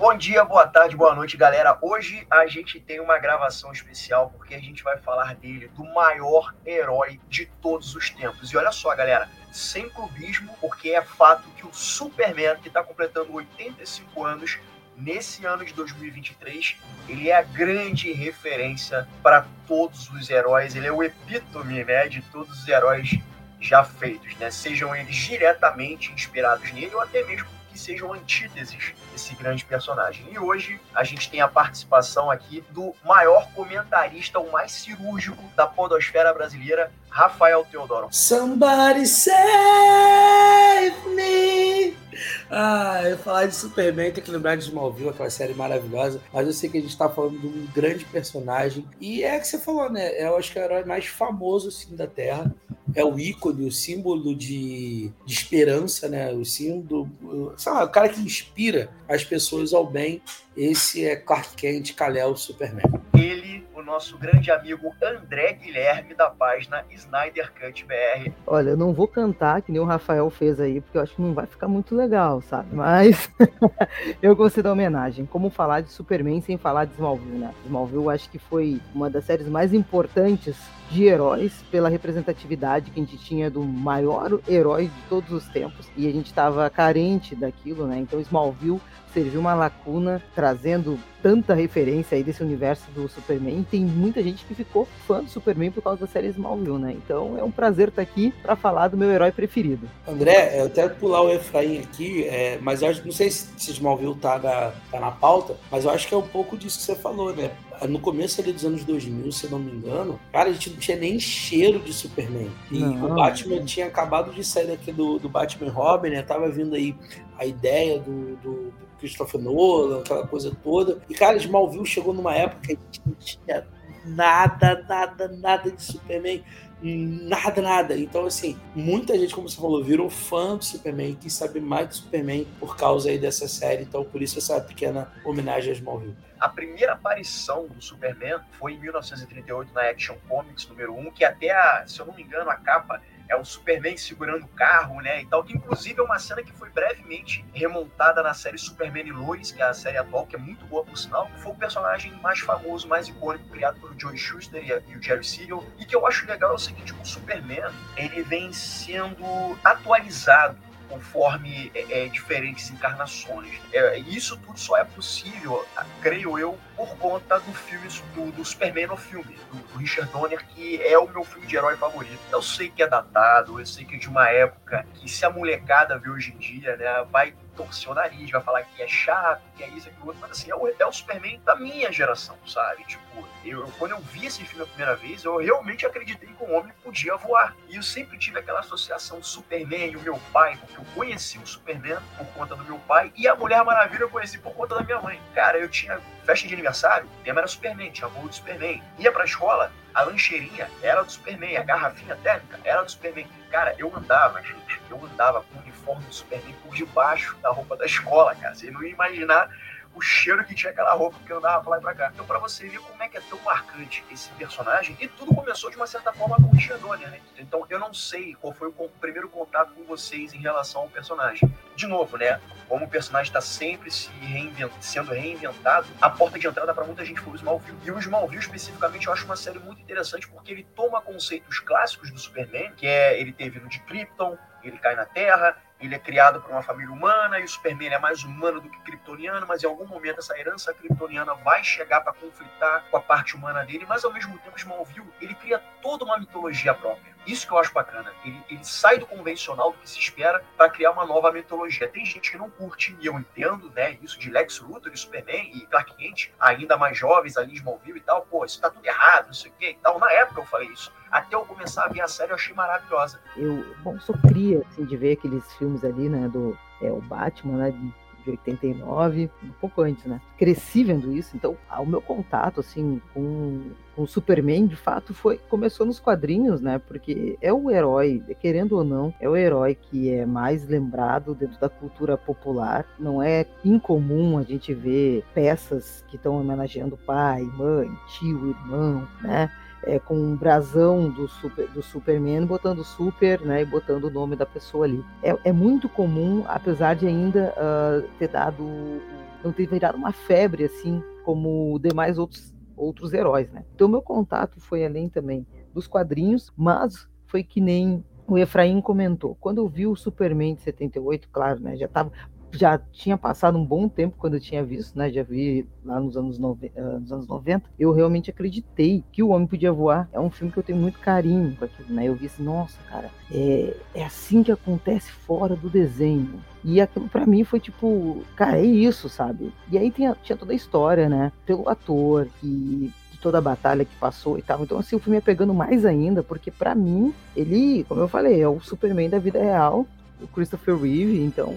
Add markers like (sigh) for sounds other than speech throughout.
Bom dia, boa tarde, boa noite, galera. Hoje a gente tem uma gravação especial porque a gente vai falar dele, do maior herói de todos os tempos. E olha só, galera, sem clubismo, porque é fato que o Superman, que está completando 85 anos, nesse ano de 2023, ele é a grande referência para todos os heróis, ele é o epítome né, de todos os heróis já feitos, né? sejam eles diretamente inspirados nele ou até mesmo sejam antíteses desse grande personagem. E hoje a gente tem a participação aqui do maior comentarista, o mais cirúrgico da podosfera brasileira, Rafael Teodoro. Somebody save me! (laughs) Ah, eu falar de Superman, tem que lembrar de Smallville, aquela série maravilhosa. Mas eu sei que a gente tá falando de um grande personagem. E é que você falou, né? Eu acho que é o herói mais famoso assim, da Terra. É o ícone, o símbolo de, de esperança, né? O símbolo. Sei lá, o cara que inspira as pessoas ao bem. Esse é Clark Kent, Kal-El, Superman. Ele o nosso grande amigo André Guilherme da página Snyder Cut BR. Olha, eu não vou cantar que nem o Rafael fez aí, porque eu acho que não vai ficar muito legal, sabe? Mas (laughs) eu gostei da homenagem. Como falar de Superman sem falar de Smallville, né? Smallville eu acho que foi uma das séries mais importantes de heróis pela representatividade que a gente tinha do maior herói de todos os tempos e a gente estava carente daquilo, né? Então Smallville serviu uma lacuna trazendo tanta referência aí desse universo do Superman. Tem muita gente que ficou fã do Superman por causa da série Smallville, né? Então é um prazer estar aqui para falar do meu herói preferido. André, eu até pular o Efraim aqui, é, mas eu acho, não sei se Smallville tá na, tá na pauta, mas eu acho que é um pouco disso que você falou, né? No começo ali dos anos 2000, se eu não me engano, cara, a gente não tinha nem cheiro de Superman. E não, o Batman tinha acabado de sair daqui do, do Batman Robin, né? Tava vindo aí a ideia do, do Christopher Nolan, aquela coisa toda. E, cara, Smallville chegou numa época que a gente não tinha nada, nada, nada de Superman. Nada, nada. Então, assim, muita gente, como você falou, virou fã do Superman, quis saber mais do Superman por causa aí dessa série. Então, por isso essa pequena homenagem a Smallville. A primeira aparição do Superman foi em 1938 na Action Comics número 1, que até, a, se eu não me engano, a capa é o Superman segurando o carro, né, e tal, que inclusive é uma cena que foi brevemente remontada na série Superman e Lois, que é a série atual, que é muito boa por sinal, foi o personagem mais famoso, mais icônico, criado pelo Joe Shuster e, o Jerry Siegel, e que eu acho legal é o seguinte, o Superman, ele vem sendo atualizado conforme é, é, diferentes encarnações. É, isso tudo só é possível, creio eu, por conta do filme do, do Superman no filme, do, do, Richard Donner, que é o meu filme de herói favorito. Eu sei que é datado, eu sei que é de uma época que se a molecada vê hoje em dia, né, vai torcer o nariz, vai falar que é chato, que é isso, aquilo outro, mas assim, é o, é o Superman da minha geração, sabe? Tipo, eu, quando eu vi esse filme a primeira vez, eu realmente acreditei que um homem podia voar. E eu sempre tive aquela associação Superman e o meu pai, porque eu conheci o Superman por conta do meu pai, e a Mulher Maravilha eu conheci por conta da minha mãe. Cara, eu tinha festa de aniversário, o tema era Superman, tinha voo do Superman. Ia pra escola, a lancheirinha era do Superman, a garrafinha térmica era do Superman. Cara, eu andava, gente, eu andava com o uniforme do Superman por debaixo da roupa da escola, cara. Você não ia imaginar o cheiro que tinha aquela roupa que andava pra lá e pra cá. Então, pra você ver como é que é tão marcante esse personagem, e tudo começou de uma certa forma com o Richard Donner, né? Então, eu não sei qual foi o primeiro contato com vocês em relação ao personagem. De novo, né? Como o personagem está sempre se reinvent... sendo reinventado, a porta de entrada para muita gente foi o Smallville. E o Smallville, especificamente, eu acho uma série muito interessante porque ele toma conceitos clássicos do Superman, que é ele ter vindo de Krypton, ele cai na Terra, ele é criado por uma família humana e o Superman é mais humano do que kryptoniano, mas em algum momento essa herança kryptoniana vai chegar para conflitar com a parte humana dele, mas ao mesmo tempo Smallville, ele cria toda uma mitologia própria. Isso que eu acho bacana. Ele, ele sai do convencional do que se espera para criar uma nova mitologia. Tem gente que não curte, e eu entendo, né, isso de Lex Luthor e Superman e Clark Kent, ainda mais jovens ali Smallville e tal, pô, isso tá tudo errado, não sei o que e tal. Na época eu falei isso até eu começar a ver a série, eu achei maravilhosa. Eu, bom, sou cria, assim, de ver aqueles filmes ali, né, do é, o Batman, né, de 89, um pouco antes, né? Cresci vendo isso, então o meu contato, assim, com, com o Superman, de fato, foi começou nos quadrinhos, né? Porque é o herói, querendo ou não, é o herói que é mais lembrado dentro da cultura popular. Não é incomum a gente ver peças que estão homenageando pai, mãe, tio, irmão, né? É, com um brasão do, super, do Superman, botando super, né, e botando o nome da pessoa ali. É, é muito comum, apesar de ainda uh, ter dado não ter virado uma febre assim como demais outros outros heróis, né? Então meu contato foi além também dos quadrinhos, mas foi que nem o Efraim comentou. Quando eu vi o Superman de 78, claro, né, já tava já tinha passado um bom tempo quando eu tinha visto, né? Já vi lá nos anos, nove... Ah, nos anos 90. Eu realmente acreditei que O Homem Podia Voar é um filme que eu tenho muito carinho com aquilo, né? Eu vi assim, nossa, cara, é, é assim que acontece fora do desenho. E aquilo para mim foi tipo, cara, é isso, sabe? E aí tinha, tinha toda a história, né? Pelo ator, que toda a batalha que passou e tal. Então, assim, o filme é pegando mais ainda, porque para mim, ele, como eu falei, é o Superman da vida real o Christopher Reeve, então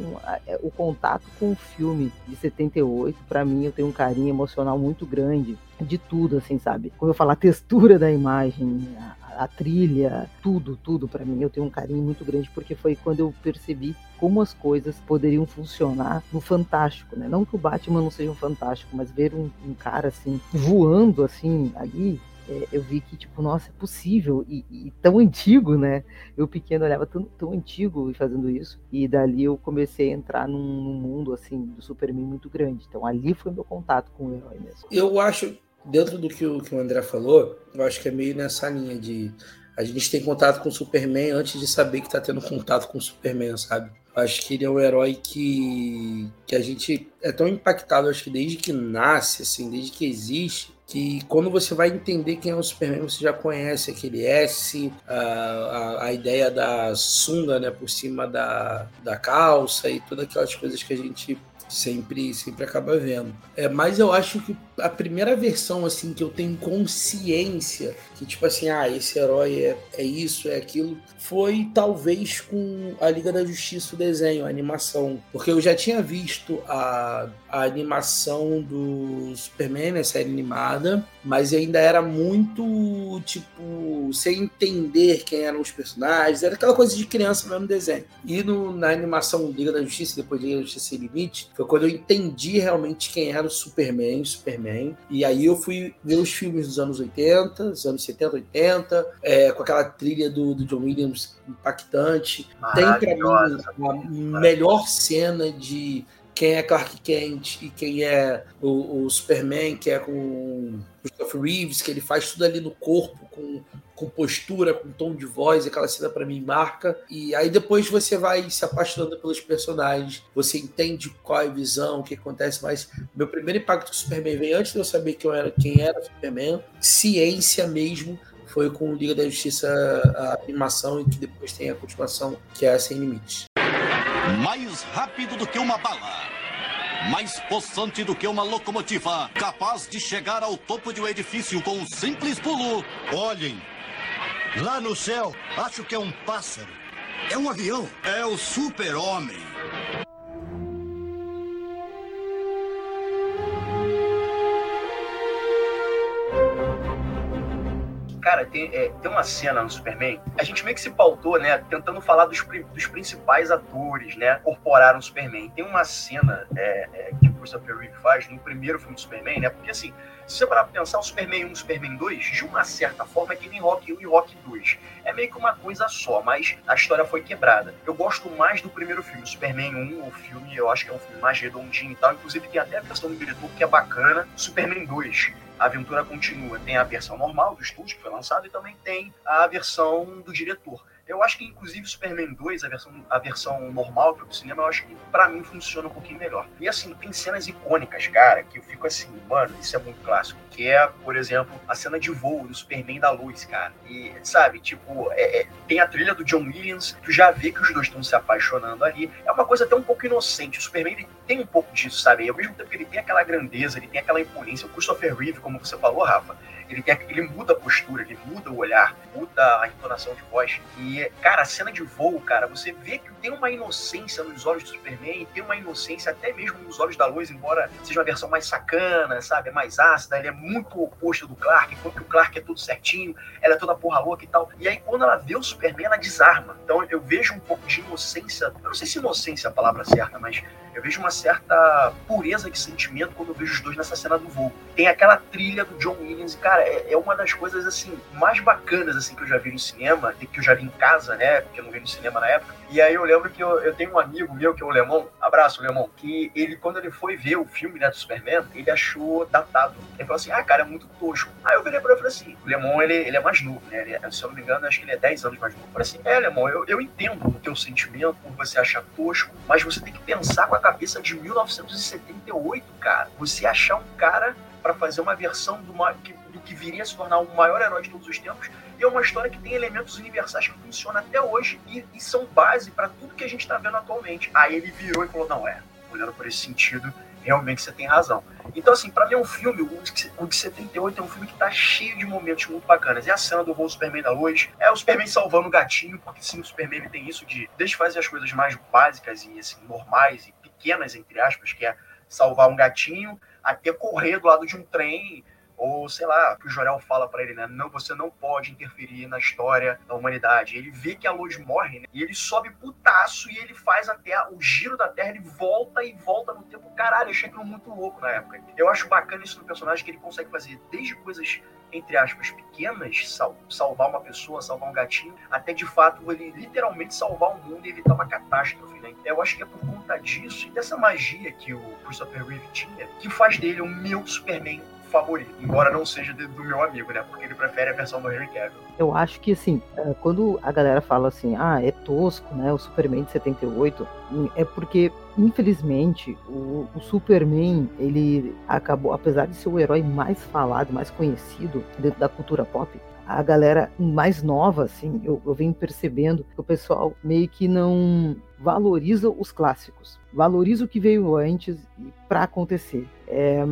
é, o contato com o filme de 78, para mim eu tenho um carinho emocional muito grande de tudo, assim, sabe? Como eu falo, a textura da imagem, a, a trilha, tudo, tudo para mim eu tenho um carinho muito grande porque foi quando eu percebi como as coisas poderiam funcionar no fantástico, né? Não que o Batman não seja um fantástico, mas ver um, um cara assim voando assim ali é, eu vi que, tipo, nossa, é possível, e, e, tão antigo, né? Eu pequeno olhava tão, tão antigo fazendo isso, e dali eu comecei a entrar num, num, mundo, assim, do Superman muito grande. Então ali foi meu contato com o herói mesmo. Eu acho, dentro do que o, que o André falou, eu acho que é meio nessa linha de a gente tem contato com o Superman antes de saber que tá tendo contato com o Superman, sabe? Acho que ele é um herói que, que a gente é tão impactado, acho que desde que nasce, assim, desde que existe, que quando você vai entender quem é o Superman, você já conhece aquele S, a, a, a, ideia da sunga né, por cima da, da calça e todas aquelas coisas que a gente sempre sempre acaba vendo. É, mas eu acho que a primeira versão assim que eu tenho consciência que tipo assim, ah, esse herói é, é isso, é aquilo, foi talvez com a Liga da Justiça o desenho, a animação, porque eu já tinha visto a, a animação do Superman, a série animada, mas ainda era muito tipo sem entender quem eram os personagens, era aquela coisa de criança mesmo desenho. E no, na animação Liga da Justiça, depois Liga da Justiça Sem Limite, foi quando eu entendi realmente quem era o Superman, Superman. E aí eu fui ver os filmes dos anos 80, dos anos 70, 80, é, com aquela trilha do, do John Williams impactante. Tem pra mim a melhor cena de quem é Clark Kent e quem é o, o Superman, que é com o Christopher Reeves, que ele faz tudo ali no corpo, com, com postura, com tom de voz, aquela cena para mim marca. E aí depois você vai se apaixonando pelos personagens, você entende qual é a visão, o que acontece, mas meu primeiro impacto com Superman veio antes de eu saber que eu era, quem era o Superman, ciência mesmo, foi com Liga da Justiça a animação e que depois tem a continuação, que é Sem Limites. Mais rápido do que uma bala. Mais possante do que uma locomotiva. Capaz de chegar ao topo de um edifício com um simples pulo. Olhem. Lá no céu, acho que é um pássaro. É um avião. É o super-homem. Cara, tem, é, tem uma cena no Superman, a gente meio que se pautou, né, tentando falar dos, dos principais atores, né, incorporaram o Superman. Tem uma cena é, é, que o Christopher Reeve faz no primeiro filme do Superman, né, porque assim, se você parar pra pensar, o Superman 1 e o Superman 2, de uma certa forma, é que nem Rock 1 e Rock 2. É meio que uma coisa só, mas a história foi quebrada. Eu gosto mais do primeiro filme, Superman 1, o filme, eu acho que é um filme mais redondinho e tal. Inclusive tem até a versão do diretor que é bacana. Superman 2, a aventura continua. Tem a versão normal do estúdio que foi lançado e também tem a versão do diretor. Eu acho que, inclusive, Superman 2, a versão, a versão normal para o cinema, eu acho que, para mim, funciona um pouquinho melhor. E, assim, tem cenas icônicas, cara, que eu fico assim, mano, isso é muito clássico. Que é, por exemplo, a cena de voo do Superman da luz, cara. E, sabe, tipo, é, é, tem a trilha do John Williams, tu já vê que os dois estão se apaixonando ali. É uma coisa até um pouco inocente. O Superman, tem um pouco disso, sabe? E, ao mesmo tempo que ele tem aquela grandeza, ele tem aquela imponência. O Christopher Reeve, como você falou, Rafa, ele, tem, ele muda a postura, ele muda o olhar, muda a entonação de voz. E, cara, a cena de voo, cara, você vê que tem uma inocência nos olhos do Superman, tem uma inocência até mesmo nos olhos da luz, embora seja uma versão mais sacana, sabe? É mais ácida, ele é muito oposto do Clark, enquanto o Clark é tudo certinho, ela é toda porra louca e tal. E aí, quando ela vê o Superman, ela desarma. Então, eu vejo um pouco de inocência, eu não sei se inocência é a palavra certa, mas eu vejo uma certa pureza de sentimento quando eu vejo os dois nessa cena do voo. Tem aquela trilha do John Williams e, cara, é, é, uma das coisas, assim, mais bacanas, assim, que eu já vi no cinema, que eu já vi em casa, né, porque eu não vi no cinema na época. E aí eu lembro que eu, eu tenho um amigo meu, que é alemão, a abraço, Lemon, que ele, quando ele foi ver o filme né, do Superman, ele achou datado. Ele falou assim, ah, cara, é muito tosco. Aí eu virei pra ele e falei assim, o Lemon, ele, ele é mais novo, né? Ele, é, se eu não me engano, acho que ele é 10 anos mais novo. Eu falei assim, é, Lemon, eu, eu entendo o teu sentimento por você achar tosco, mas você tem que pensar com a cabeça de 1978, cara. Você achar um cara para fazer uma versão do, do que viria a se tornar o maior herói de todos os tempos é uma história que tem elementos universais que funcionam até hoje e, e são base para tudo que a gente está vendo atualmente. Aí ele virou e falou: não, é, olhando por esse sentido, realmente você tem razão. Então, assim, para mim, um filme, o de 78 é um filme que tá cheio de momentos muito bacanas. É a cena do voo Superman da luz, é o Superman salvando o gatinho, porque sim, o Superman tem isso de desde fazer as coisas mais básicas e assim, normais e pequenas, entre aspas, que é salvar um gatinho, até correr do lado de um trem ou sei lá, que o Jorel fala para ele, né? Não, você não pode interferir na história da humanidade. Ele vê que a luz morre, né? E ele sobe putaço e ele faz até o giro da Terra, ele volta e volta no tempo. Caralho, eu achei aquilo muito louco na época. Eu acho bacana isso no personagem que ele consegue fazer desde coisas entre aspas, pequenas, sal salvar uma pessoa, salvar um gatinho, até de fato ele literalmente salvar o mundo e evitar uma catástrofe, né? Eu acho que é por conta disso e dessa magia que o Christopher Reeve tinha, que faz dele o meu Superman favorito, embora não seja do meu amigo, né? Porque ele prefere a versão do Henry Cavill. Eu acho que, assim, é, quando a galera fala assim, ah, é tosco, né? O Superman de 78, hum, é porque, infelizmente, o, o Superman, ele acabou, apesar de ser o herói mais falado, mais conhecido dentro da cultura pop, a galera mais nova, assim, eu, eu venho percebendo que o pessoal meio que não valoriza os clássicos, valoriza o que veio antes para acontecer. É,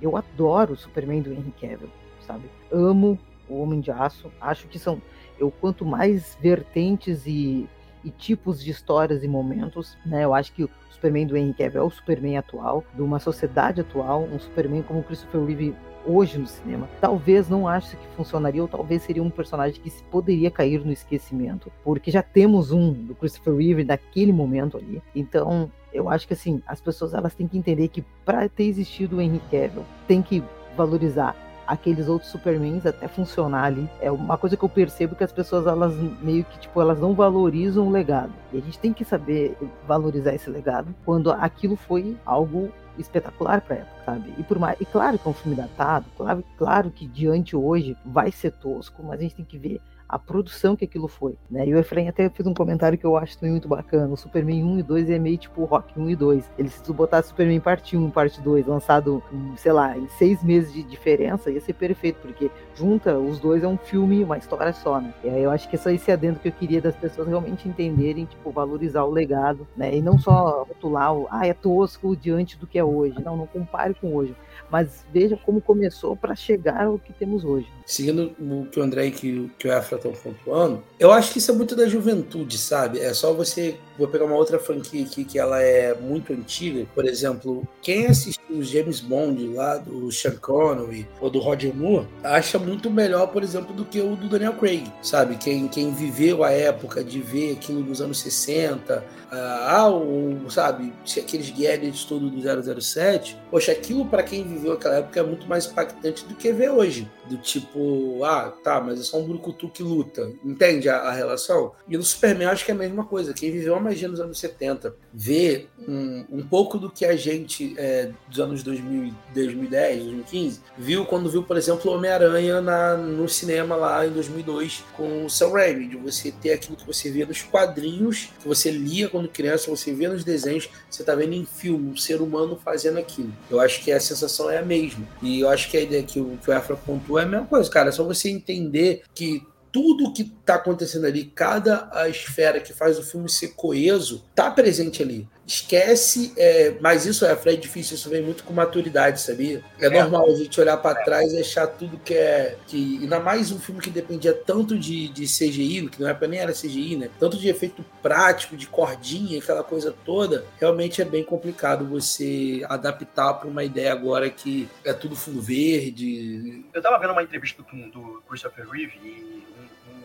eu adoro o Superman do Henry Cavill, sabe? Amo o Homem de Aço. Acho que são eu quanto mais vertentes e, e tipos de histórias e momentos, né? Eu acho que o Superman do Henry Cavill é o Superman atual, de uma sociedade atual, um Superman como o Christopher Reeve hoje no cinema. Talvez não ache que funcionaria, ou talvez seria um personagem que poderia cair no esquecimento, porque já temos um do Christopher Reeve naquele momento ali. Então, eu acho que assim, as pessoas elas têm que entender que para ter existido o Henry Cavill, tem que valorizar aqueles outros Supermans até funcionar ali. É uma coisa que eu percebo que as pessoas elas meio que tipo elas não valorizam o legado. E a gente tem que saber valorizar esse legado quando aquilo foi algo espetacular para época, sabe? E por mais, e claro que é um filme datado, claro, claro que diante hoje vai ser tosco, mas a gente tem que ver a produção que aquilo foi, né? E o Efraim até fez um comentário que eu acho também muito bacana. O Superman 1 e 2 é meio tipo Rock 1 e 2. Ele se tu botasse Superman parte 1 parte 2, lançado, sei lá, em seis meses de diferença, ia ser perfeito, porque junta os dois é um filme, uma história só, né? E aí eu acho que é só esse adendo que eu queria das pessoas realmente entenderem, tipo, valorizar o legado, né? E não só rotular o, ah, é tosco diante do que é hoje. Não, não compare com hoje mas veja como começou para chegar ao que temos hoje. Seguindo o que o André e que, que o Efra estão pontuando, eu acho que isso é muito da juventude, sabe? É só você. Vou pegar uma outra franquia aqui que ela é muito antiga. Por exemplo, quem assistiu os James Bond lá do Sean Connery ou do Roger Moore acha muito melhor, por exemplo, do que o do Daniel Craig, sabe? Quem, quem viveu a época de ver aquilo nos anos 60, ah, o, sabe, aqueles gadgets todos do 007, poxa, aquilo para quem viveu aquela época é muito mais impactante do que ver hoje. Do tipo, ah, tá, mas é só um brucutu que luta. Entende a, a relação? E no Superman acho que é a mesma coisa. Quem viveu a magia nos anos 70 vê um, um pouco do que a gente é, dos anos 2000, 2010, 2015 viu quando viu, por exemplo, Homem-Aranha no cinema lá em 2002 com o Sam Raimi, de você ter aquilo que você via nos quadrinhos, que você lia quando criança, você vê nos desenhos, você tá vendo em filme um ser humano fazendo aquilo. Eu acho que a sensação é a mesma. E eu acho que a ideia que o, que o Afra pontua é a mesma coisa, cara. É só você entender que tudo que está acontecendo ali, cada a esfera que faz o filme ser coeso, tá presente ali. Esquece, é, mas isso é, é difícil, isso vem muito com maturidade, sabia? É, é. normal a gente olhar para trás e achar tudo que é. Que, ainda mais um filme que dependia tanto de, de CGI, que não é nem era CGI, né? Tanto de efeito prático, de cordinha, aquela coisa toda, realmente é bem complicado você adaptar para uma ideia agora que é tudo fundo verde. Eu tava vendo uma entrevista do, do Christopher Reeve e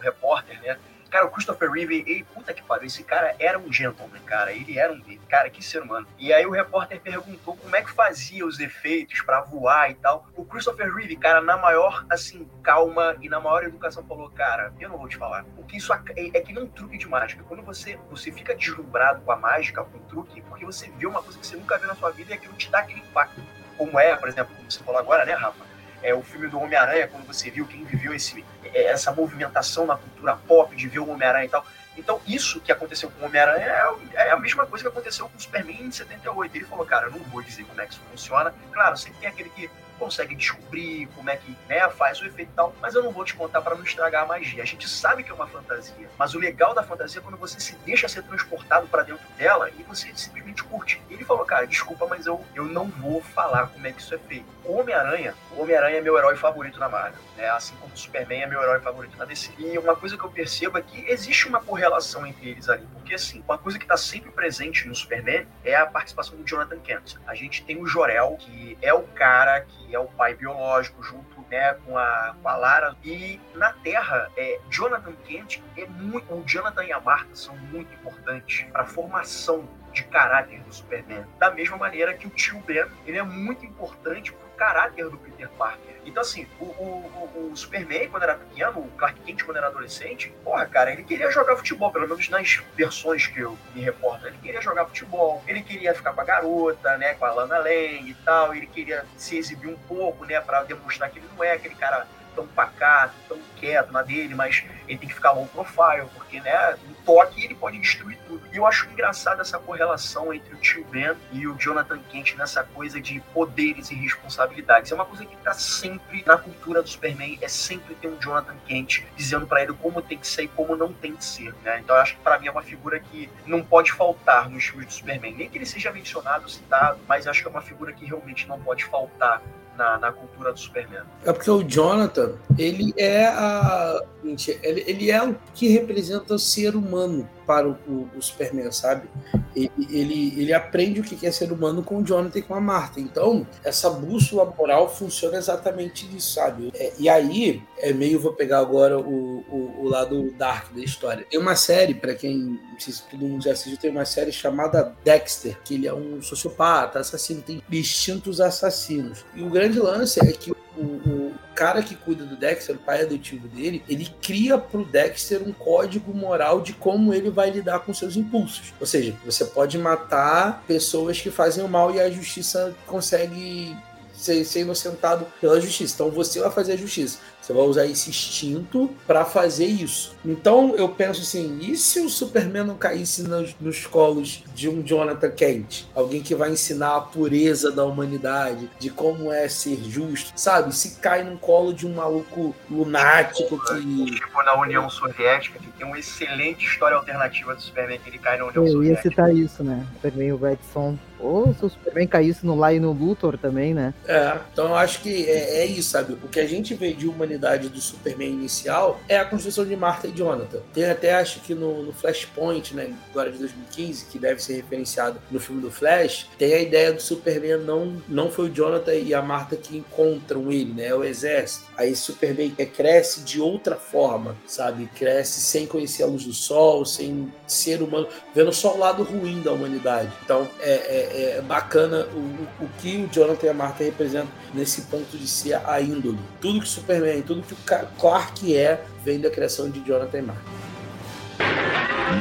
repórter, né? Cara, o Christopher Reeve, ele, puta que pariu, esse cara era um gentleman, cara. Ele era um. Cara, que ser humano. E aí o repórter perguntou como é que fazia os efeitos para voar e tal. O Christopher Reeve, cara, na maior, assim, calma e na maior educação, falou: Cara, eu não vou te falar. Porque isso é, é que nem um truque de mágica. Quando você, você fica deslumbrado com a mágica, com o truque, porque você vê uma coisa que você nunca viu na sua vida e aquilo te dá aquele impacto. Como é, por exemplo, como você falou agora, né, Rafa? É o filme do Homem-Aranha, quando você viu quem viveu esse, é, essa movimentação na cultura pop, de ver o Homem-Aranha e tal. Então, isso que aconteceu com o Homem-Aranha é, é, a mesma coisa que aconteceu com o Superman em 78. Ele falou, cara, eu não vou dizer como é que isso funciona. Claro, sempre tem aquele que consegue descobrir como é que né, faz o efeito e tal, mas eu não vou te contar para não estragar a magia. A gente sabe que é uma fantasia, mas o legal da fantasia é quando você se deixa ser transportado para dentro dela e você simplesmente curte. E ele falou, cara, desculpa, mas eu, eu não vou falar como é que isso é feito. Homem-Aranha, Homem-Aranha é meu herói favorito na Marvel, né? assim como o Superman é meu herói favorito na DC. E uma coisa que eu percebo é que existe uma correlação entre eles ali, porque assim, uma coisa que está sempre presente no Superman é a participação do Jonathan Kent. A gente tem o Jorel, que é o cara que é o pai biológico, junto né, com, a, com a Lara. E na Terra, é, Jonathan Kent é muito. O Jonathan e a Martha são muito importantes para a formação de caráter do Superman. Da mesma maneira que o tio Ben ele é muito importante para o caráter do Peter Parker. Então, assim, o, o, o, Superman, quando era pequeno, o Clark Kent, quando era adolescente, porra, cara, ele queria jogar futebol, pelo menos nas versões que eu me reporto. Ele queria jogar futebol, ele queria ficar com a garota, né, com a Lana Lang e tal, ele queria se exibir um pouco, né, para demonstrar que ele não é aquele cara tão pacato, tão quieto na dele, mas ele tem que ficar low profile, porque, né, no toque ele pode destruir tudo. E eu acho engraçado essa correlação entre o tio Ben e o Jonathan Kent nessa coisa de poderes e responsabilidades. É uma coisa que tá sempre na cultura do Superman, é sempre ter um Jonathan Kent dizendo para ele como tem que ser e como não tem que ser, né? Então eu acho que para mim é uma figura que não pode faltar nos filmes do Superman. Nem que ele seja mencionado, citado, mas acho que é uma figura que realmente não pode faltar na, na cultura do Superman. É porque o Jonathan, ele é a. Ele, ele é o que representa o ser humano para o, o, o Superman, sabe? Ele, ele, ele, aprende o que é ser humano com o Jonathan e com a Marta. Então, essa bússola moral funciona exatamente nisso, sabe? É, e aí, é meio, vou pegar agora o, o, o lado dark da história. Tem uma série, para quem, não sei se todo mundo já assistiu, tem uma série chamada Dexter, que ele é um sociopata, assassino, tem instintos assassinos. E o grande lance é que o, o, cara que cuida do Dexter, o pai adotivo dele, ele cria pro Dexter um código moral de como ele vai lidar com seus impulsos. Ou seja, você pode matar pessoas que fazem o mal e a justiça consegue ser, ser inocentado pela justiça. Então você vai fazer a justiça. Você vai usar esse instinto para fazer isso. Então eu penso assim: e se o Superman não caísse nos, nos, colos de um Jonathan Kent? Alguém que vai ensinar a pureza da humanidade, de como é ser justo, sabe? Se cai no colo de um maluco lunático que. Tipo na União Soviética, que tem uma excelente história alternativa do Superman que ele cai na União eu Soviética. Eu ia citar isso, né? Superman o Red Son. Ou se o Superman caísse no lá e no Luthor também, né? É, então eu acho que é, é isso, sabe? O que a gente vê de humanidade do Superman inicial é a construção de Martha e Jonathan. Tem até, acho que no, no Flashpoint, né, agora de 2015, que deve ser referenciado no filme do Flash, tem a ideia do Superman não, não foi o Jonathan e a Martha que encontram ele, né, é o exército. Aí Superman cresce de outra forma, sabe? Cresce sem conhecer a luz do sol, sem ser humano, vendo só o lado ruim da humanidade. Então é, é, é bacana o, o que o Jonathan e a Martha representam nesse ponto de ser a índole. Tudo que Superman tudo que o Clark é vem da criação de Jonathan Mark.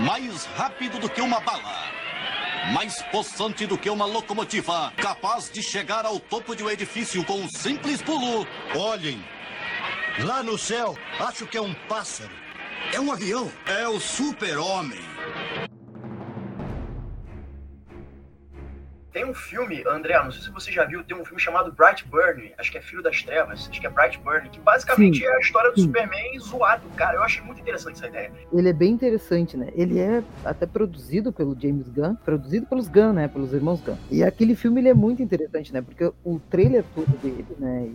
Mais rápido do que uma bala. Mais possante do que uma locomotiva. Capaz de chegar ao topo de um edifício com um simples pulo. Olhem. Lá no céu, acho que é um pássaro. É um avião. É o super-homem. Tem um filme, André, não sei se você já viu, tem um filme chamado Brightburn, acho que é Filho das Trevas, acho que é Brightburn, que basicamente Sim. é a história do Sim. Superman zoado, cara. Eu achei muito interessante essa ideia. Ele é bem interessante, né? Ele é até produzido pelo James Gunn, produzido pelos Gunn, né? Pelos irmãos Gunn. E aquele filme ele é muito interessante, né? Porque o trailer todo dele, né?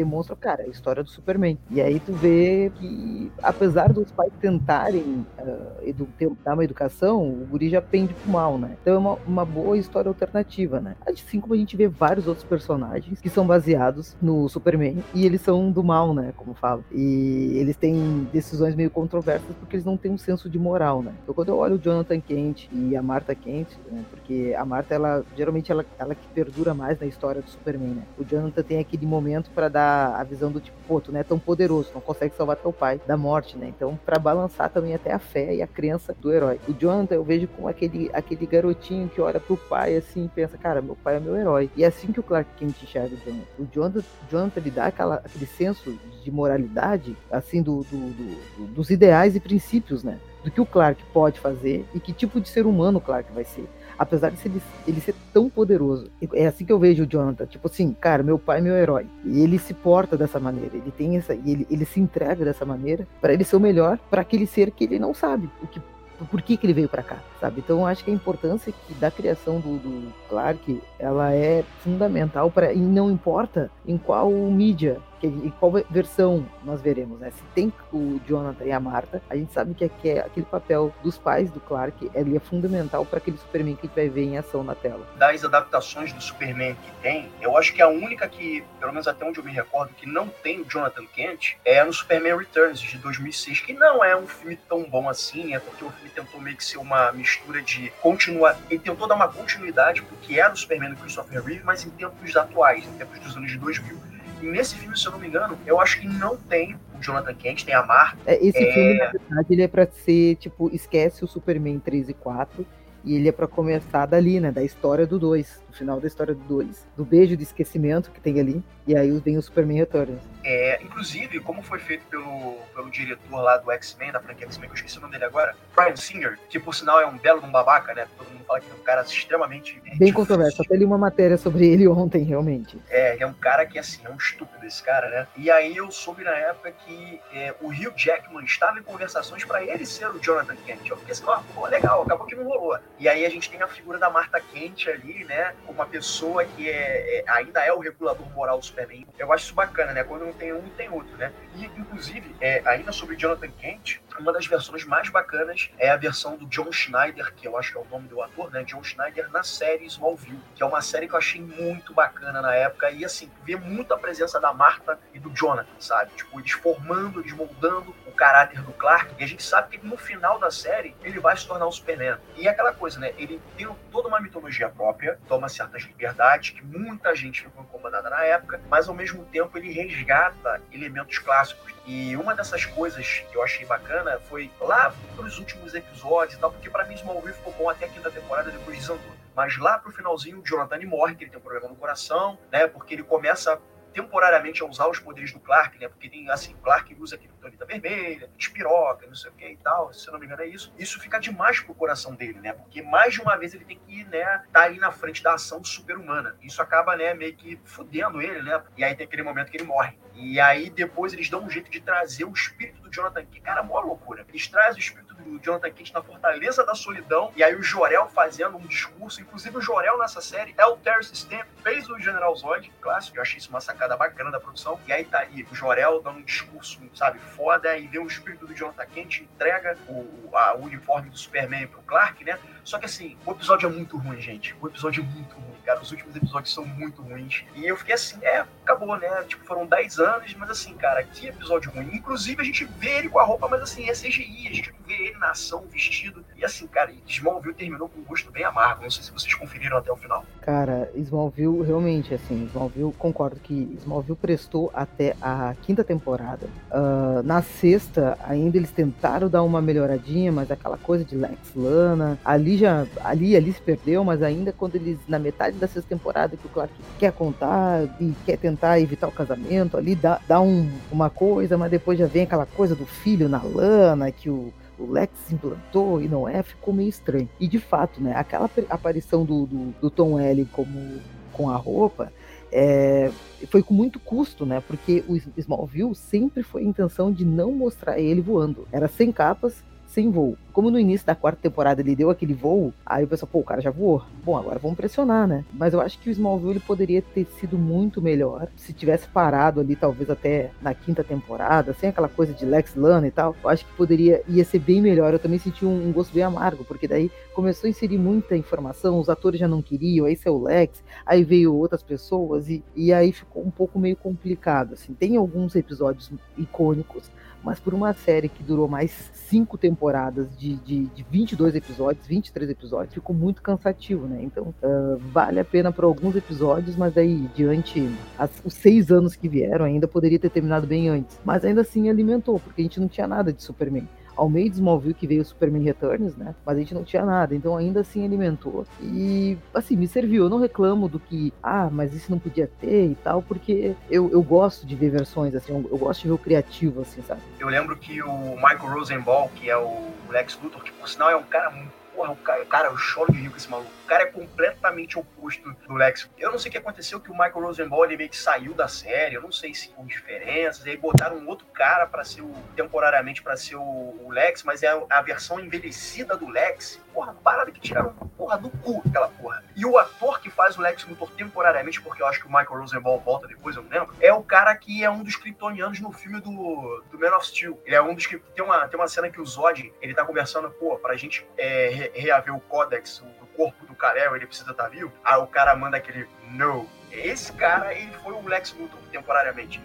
demonstra, cara, a história do Superman. E aí tu vê que, apesar dos pais tentarem uh, edu dar uma educação, o guri já pende pro mal, né? Então é uma, uma boa história alternativa, né? Assim como a gente vê vários outros personagens que são baseados no Superman e eles são do mal, né? Como falo. E eles têm decisões meio controversas porque eles não têm um senso de moral, né? Então quando eu olho o Jonathan Kent e a Martha Kent, né? Porque a Martha, ela geralmente ela, ela que perdura mais na história do Superman, né? O Jonathan tem aquele momento para dar a visão do tipo, pô, tu não é tão poderoso, não consegue salvar teu pai da morte, né? Então, para balançar também até a fé e a crença do herói. O Jonathan eu vejo como aquele, aquele garotinho que olha pro pai assim e pensa, cara, meu pai é meu herói. E é assim que o Clark Kent enxerga o Jonathan. O Jonathan, Jonathan ele dá aquela, aquele senso de moralidade, assim, do, do, do, dos ideais e princípios, né? Do que o Clark pode fazer e que tipo de ser humano o Clark vai ser apesar de ele, ele ser tão poderoso. É assim que eu vejo o Jonathan, tipo assim, cara, meu pai é meu herói. E ele se porta dessa maneira, ele tem essa, ele, ele se entrega dessa maneira para ele ser o melhor para aquele ser que ele não sabe, o que por que, ele veio para cá, sabe? Então eu acho que a importância que da criação do, do Clark, ela é fundamental para e não importa em qual mídia que, e qual versão nós veremos, né? Se tem o Jonathan e a Marta, a gente sabe que, aqui é aquele papel dos pais do Clark ele é fundamental para aquele Superman que a gente vai ver em ação na tela. Das adaptações do Superman que tem, eu acho que a única que, pelo menos até onde eu me recordo, que não tem o Jonathan Kent é no Superman Returns de 2006, que não é um filme tão bom assim, é porque o filme tentou meio que ser uma mistura de continuar, ele tentou dar uma continuidade pro que é do Superman do Christopher Reeve, mas em tempos atuais, em tempos dos anos de 2000 nesse filme, se eu não me engano, eu acho que não tem o Jonathan Kent, tem a Marta. É, esse é... filme, na verdade, ele é pra ser, tipo, esquece o Superman 3 e 4 e ele é para começar dali, né? Da história do 2, no final da história do 2. Do beijo de esquecimento que tem ali. E aí vem o Superman Returns. É, inclusive, como foi feito pelo, pelo diretor lá do X-Men, da franquia X-Men, que eu esqueci o nome dele agora, Brian Singer, que por sinal é um belo um babaca, né? Todo mundo fala que é um cara extremamente. Bem controverso. Até li uma matéria sobre ele ontem, realmente. É, é um cara que, assim, é um estúpido esse cara, né? E aí eu soube na época que é, o Hugh Jackman estava em conversações para ele ser o Jonathan Kent. Eu fiquei assim, ó, pô, legal, acabou que não rolou. E aí a gente tem a figura da Marta Kent ali, né? Uma pessoa que é, é, ainda é o regulador moral do Superman. Eu acho isso bacana, né? Quando não tem um, tem outro, né? E, inclusive, é, ainda sobre Jonathan Kent, uma das versões mais bacanas é a versão do John Schneider, que eu acho que é o nome do ator, né? John Schneider na série Smallville, que é uma série que eu achei muito bacana na época. E assim, vê muito a presença da Marta e do Jonathan, sabe? Tipo, eles formando, eles moldando o caráter do Clark. E a gente sabe que no final da série ele vai se tornar o Superman. E é aquela coisa, né? Ele tem toda uma mitologia própria, toma certas liberdades que muita gente ficou incomodada na época, mas ao mesmo tempo ele resgata elementos clássicos. E uma dessas coisas que eu achei bacana foi lá pros últimos episódios e tal, porque para mim Smallville ficou bom até a quinta temporada, depois desandou. Mas lá pro finalzinho o Jonathan morre, que ele tem um problema no coração, né? Porque ele começa temporariamente a usar os poderes do Clark, né? Porque tem, assim, Clark usa aquele criptonita vermelha, espiroca, não sei o que e tal, se eu não me engano é isso. Isso fica demais pro coração dele, né? Porque mais de uma vez ele tem que, né, tá aí na frente da ação super-humana. Isso acaba, né, meio que fudendo ele, né? E aí tem aquele momento que ele morre. E aí depois eles dão um jeito de trazer o espírito do Jonathan que cara, mó loucura. Eles trazem o espírito do Jonathan Kent na Fortaleza da Solidão, e aí o Jorel fazendo um discurso, inclusive o Jorel nessa série é o Terence Stamp, fez o General Zod, clássico, eu achei isso uma sacada bacana da produção, e aí tá aí, o Jorel dando um discurso, sabe, foda, e vê o espírito do Jonathan Kent, entrega o, a, o uniforme do Superman pro Clark, né, só que assim, o episódio é muito ruim, gente, o episódio é muito ruim, cara, os últimos episódios são muito ruins, e eu fiquei assim, é, acabou, né, tipo, foram 10 anos, mas assim, cara, que episódio ruim, inclusive a gente vê ele com a roupa, mas assim, é CGI, a gente vê ele na ação, vestido. E assim, cara, Smallville terminou com um gosto bem amargo. Não sei se vocês conferiram até o final. Cara, Smallville, realmente, assim, Smallville, concordo que Smallville prestou até a quinta temporada. Uh, na sexta, ainda eles tentaram dar uma melhoradinha, mas aquela coisa de Lex Lana, ali já, ali, ali se perdeu, mas ainda quando eles, na metade sexta temporada, que o Clark quer contar e quer tentar evitar o casamento, ali dá, dá um, uma coisa, mas depois já vem aquela coisa do filho na lana, que o o Lex implantou e não é, ficou meio estranho. E de fato, né, aquela aparição do, do, do Tom Welling como com a roupa é, foi com muito custo, né? Porque o Smallville sempre foi a intenção de não mostrar ele voando. Era sem capas, sem voo. Como no início da quarta temporada ele deu aquele voo, aí o pessoal, pô, o cara já voou. Bom, agora vamos pressionar, né? Mas eu acho que o Smallville ele poderia ter sido muito melhor se tivesse parado ali, talvez até na quinta temporada, sem aquela coisa de Lex Lana e tal. Eu acho que poderia, ia ser bem melhor. Eu também senti um, um gosto bem amargo, porque daí começou a inserir muita informação, os atores já não queriam, aí saiu o Lex, aí veio outras pessoas, e, e aí ficou um pouco meio complicado, assim. Tem alguns episódios icônicos, mas por uma série que durou mais cinco temporadas de, de, de 22 episódios, 23 episódios, ficou muito cansativo, né? Então uh, vale a pena por alguns episódios, mas aí diante as, os seis anos que vieram ainda poderia ter terminado bem antes. Mas ainda assim alimentou, porque a gente não tinha nada de Superman ao meio de Smallville que veio o Superman Returns, né? Mas a gente não tinha nada, então ainda assim alimentou. E, assim, me serviu. Eu não reclamo do que, ah, mas isso não podia ter e tal, porque eu, eu gosto de ver versões, assim, eu, gosto de ver o criativo, assim, sabe? Eu lembro que o Michael Rosenbaum, que é o Lex Luthor, que por sinal é um cara muito porra, o cara, cara, eu choro de rir com esse maluco. O cara é completamente oposto do Lex. Eu não sei o que aconteceu, que o Michael Rosenbaum ele meio que saiu da série, eu não sei se com diferenças, aí botaram um outro cara para ser o, temporariamente para ser o, o, Lex, mas é a, a, versão envelhecida do Lex. Porra, parada que tiraram porra do cu aquela porra. E o ator que faz o Lex Luthor temporariamente, porque eu acho que o Michael Rosenbaum volta depois, eu não lembro, é o cara que é um dos kryptonianos no filme do, do Man of Steel. Ele é um dos que tem uma, tem uma cena que o Zod, ele tá conversando, pô, pra gente é, reaver o Codex, o corpo do Karel, ele precisa estar tá vivo. Aí o cara manda aquele no. Esse cara, ele foi o Lex Luthor temporariamente.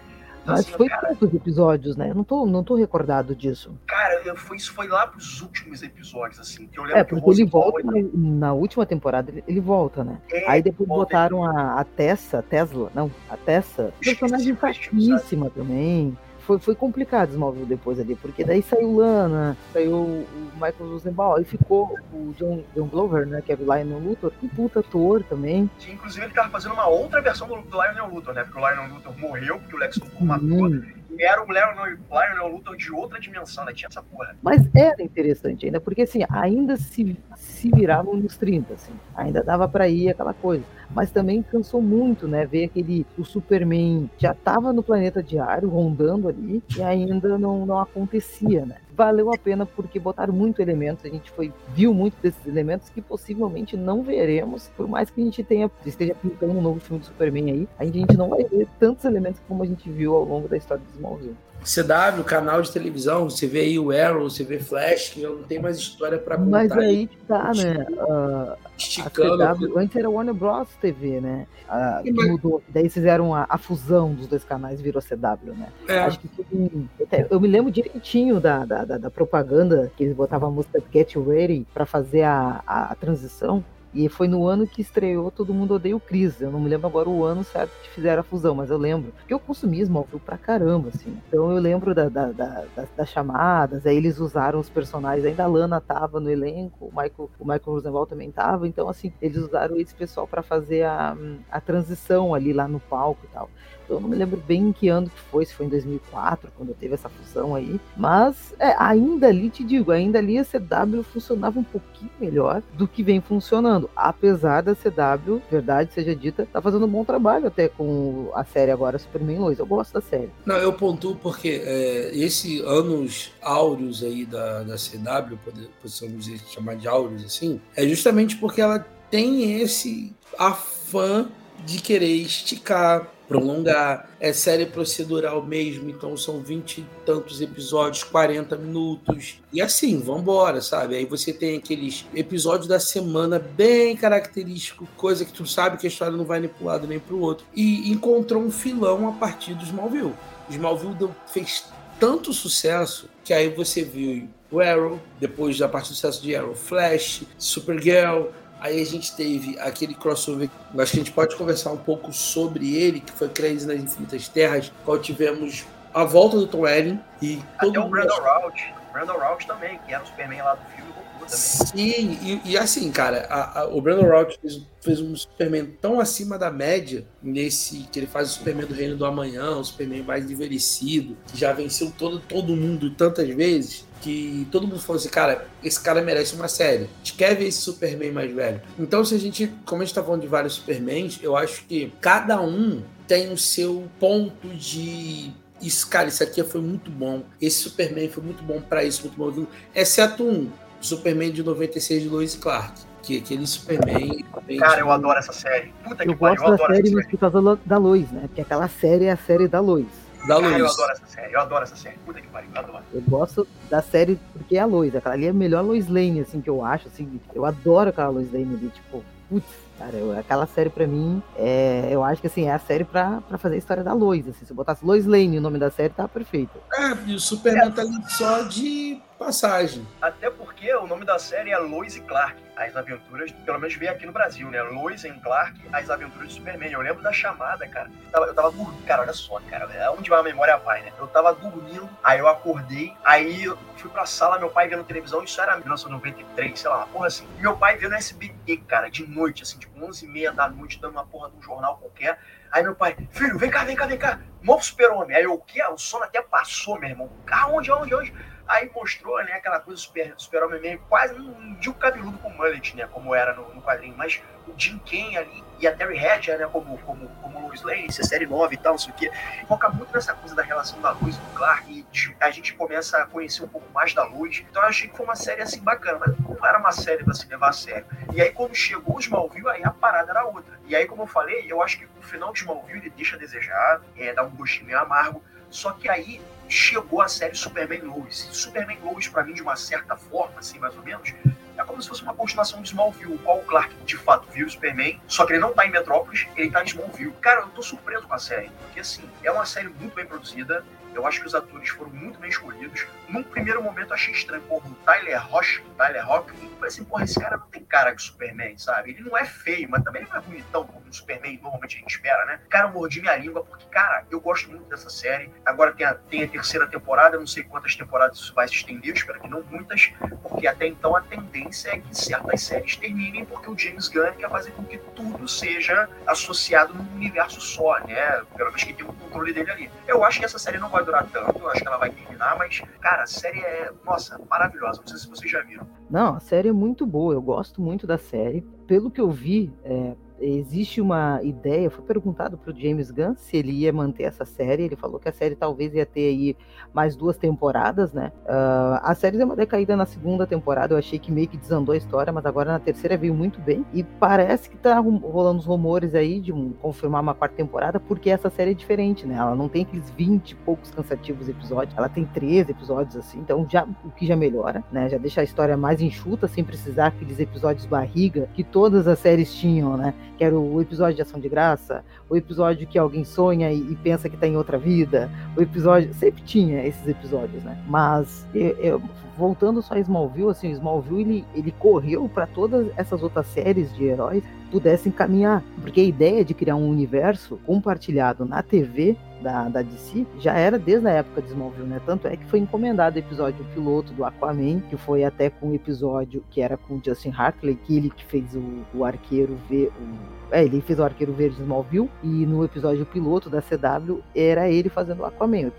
Mas assim, foi cara, poucos episódios, né? Eu não tô, não tô recordado disso. Cara, eu, foi, isso foi lá pros últimos episódios, assim. Que eu lembro é, porque ele volta na, na, última temporada, ele, ele volta, né? É, Aí depois botaram a, a Tessa, Tesla, não, a Tessa, personagem fraquíssima também foi, foi complicado Smallville depois ali, porque daí saiu Lana, saiu o Michael Rosenbaum, e ficou o John, John Glover, né, que é o Lionel Luthor, um puta ator também. Sim, inclusive ele tava fazendo uma outra versão do, do Lionel Luthor, né, porque o Lionel Luthor morreu, porque o Lex Luthor matou, era o Lionel, Lionel Luthor de outra dimensão, né? Tinha essa porra. Mas era interessante ainda, porque assim, ainda se, se viravam nos 30, assim. Ainda dava para ir aquela coisa. Mas também cansou muito, né? Ver aquele. O Superman já tava no planeta diário, rondando ali, e ainda não, não acontecia, né? Valeu a pena porque botaram muito elementos, a gente foi viu muito desses elementos que possivelmente não veremos, por mais que a gente tenha esteja pintando um novo filme do Superman aí, a gente não vai ver tantos elementos como a gente viu ao longo da história do Smallville. CW, canal de televisão, você vê aí o Arrow, você vê Flash, que não tem mais história para contar. Mas aí que tá, né? Uh, Esticando. A CW, antes era Warner Bros. TV, né? Uh, que mudou. Daí fizeram a, a, fusão dos dois canais virou CW, né? É. Acho que eu me lembro direitinho da, da, da, da propaganda que eles botavam a música Get Ready para fazer a, a, a transição. E foi no ano que estreou Todo Mundo Odeia o Chris. Eu não me lembro agora o ano certo que fizeram a fusão, mas eu lembro. Porque eu consumi Smallville pra caramba, assim. Então eu lembro da, da, da, das, das, chamadas, aí eles usaram os personagens. Ainda a Lana tava no elenco, o Michael, o Michael Rosenwald também tava. Então, assim, eles usaram esse pessoal para fazer a, a transição ali lá no palco e tal. Eu não me lembro bem em que ano que foi, se foi em 2004, quando teve essa fusão aí. Mas é, ainda ali, te digo, ainda ali a CW funcionava um pouquinho melhor do que vem funcionando. Apesar da CW, verdade seja dita, tá fazendo um bom trabalho até com a série agora Superman Lois. Eu gosto da série. Não, eu pontuo porque é, esse anos áureos aí da, da CW, podemos chamar de áureos assim, é justamente porque ela tem esse afã de querer esticar, prolongar. É série procedural mesmo, então são vinte e tantos episódios, 40 minutos. E assim, vambora, sabe? Aí você tem aqueles episódios da semana bem característico, coisa que tu sabe que a história não vai nem pro lado nem pro outro. E encontrou um filão a partir do Smallville. Smallville fez tanto sucesso que aí você viu o Arrow, depois da parte do sucesso de Arrow, Flash, Supergirl, Aí a gente teve aquele crossover, acho que a gente pode conversar um pouco sobre ele, que foi Crazy nas Infinitas Terras, qual tivemos a volta do Tom Welling e todo Até o Brandon Routh, Brandon Routh também, que era o Superman lá do filme. Sim, e, e, assim, cara, a, a, o Brandon Routh fez, fez, um Superman tão acima da média nesse que ele faz o Superman do Reino do Amanhã, o Superman mais envelhecido, que já venceu todo, todo mundo tantas vezes, que todo mundo falou assim, cara, esse cara merece uma série. A gente quer ver esse Superman mais velho. Então, se a gente, como a gente tá falando de vários Supermans, eu acho que cada um tem o seu ponto de isso, cara, isso aqui foi muito bom. Esse Superman foi muito bom para isso, muito bom. Exceto um, Superman de 96 de Lois Clark. Que aquele Superman. Cara, eu adoro essa série. Puta que eu gosto pariu, da série, mas por causa da Lois, né? Porque aquela série é a série da Lois. Da Cara, eu Lois. adoro essa série, eu adoro essa série. Puta que pariu, eu adoro. Eu gosto da série porque é a Lois. Aquela ali é a melhor Lois Lane, assim, que eu acho. Assim, eu adoro aquela Lois Lane ali, tipo, putz, cara, eu- aquela série pra mim, é, eu acho que assim, é a série pra, pra fazer a história da Lois. Assim, se eu botasse Lois Lane o nome da série, tá perfeito. É, e o Superman tá ali só de passagem. Até porque o nome da série é Lois e Clark, as aventuras, pelo menos veio aqui no Brasil, né? Lois e Clark, as aventuras de Superman. Eu lembro da chamada, cara. Eu tava, eu tava dormindo, cara, olha só, cara, é onde vai a memória vai, né? Eu tava dormindo, aí eu acordei, aí eu fui pra sala, meu pai vendo televisão, isso era 1993, sei lá, uma porra assim. Meu pai vendo SBT, cara, de noite, assim, tipo 11 e meia da noite, dando uma porra de um jornal qualquer. Aí meu pai, filho, vem cá, vem cá, vem cá, mostra o super-homem. Aí eu, o quê? O sono até passou, meu irmão. Aonde, aonde, aonde? Aí mostrou, né, aquela coisa super, super-homem meio, quase um Dio cabeludo com mullet, né, como era no, no quadrinho, mas o Jim Ken ali e a Terry Hatcher, né, como, como, como Lois Lane, essa série nova e tal, não sei o quê, foca muito nessa coisa da relação da Lois e do Clark, e a gente começa a conhecer um pouco mais da Lois, então eu achei que foi uma série, assim, bacana, mas não era uma série pra se levar a sério. E aí quando chegou o Smallville, aí a parada era outra. E aí, como eu falei, eu acho que o final de Smallville, ele deixa a desejar, é, dá um gostinho meio amargo, só que aí chegou a série Superman Lois. Superman Lois, pra mim, de uma certa forma, assim, mais ou menos, é como se fosse uma continuação de Smallville, qual o Clark, de fato, viu o Superman, só que ele não tá em Metrópolis, ele tá em Smallville. Cara, eu tô surpreso com a série, porque, assim, é uma série muito bem produzida, eu acho que os atores foram muito bem escolhidos. Num primeiro momento, eu achei estranho, porra, o Tyler Roche, Tyler Rock, assim, porra, esse cara não tem cara de Superman, sabe? Ele não é feio, mas também não é bonitão, como um Superman normalmente a gente espera, né? Cara, eu mordi minha língua, porque, cara, eu gosto muito dessa série. Agora tem a, tem a terceira temporada, eu não sei quantas temporadas isso vai se estender, eu espero que não muitas, porque até então a tendência é que certas séries terminem, porque o James Gunn quer fazer com que tudo seja associado num universo só, né? Pelo menos que tem um controle dele ali. Eu acho que essa série não vai durar tanto, acho que ela vai terminar, mas, cara, a série é, nossa, maravilhosa. Não sei se vocês já viram. Não, a série é muito boa, eu gosto muito da série. Pelo que eu vi, é, existe uma ideia, foi perguntado pro James Gunn se ele ia manter essa série, ele falou que a série talvez ia ter aí mais duas temporadas, né? Ah, a série deu uma decaída na segunda temporada, eu achei que meio que desandou a história, mas agora na terceira veio muito bem, e parece que tá rolando os rumores aí de um- confirmar uma quarta temporada, porque essa série é diferente, né? Ela não tem aqueles 20 e poucos cansativos episódios, ela tem 13 episódios assim, então já o que já melhora, né? Já deixa a história mais enxuta, sem precisar aqueles episódios barriga que todas as séries tinham, né? Que era o episódio de ação de graça, o episódio que alguém sonha e, e pensa que tá em outra vida, o episódio. Sempre tinha esses episódios, né? Mas eu- eu- voltando só a Smallville, assim, Smallville ele, ele correu para todas essas outras séries de heróis pudessem caminhar. Porque a ideia de criar um universo compartilhado na TV da, da DC já era desde a época de Smallville, né? Tanto é que foi encomendado o episódio piloto do Aquaman, que foi até com o episódio que era com o Justin Hartley, que ele que fez o, o arqueiro ver o é, ele fez o Arqueiro Verde de Smallville e no episódio piloto da CW era ele fazendo o Aquaman.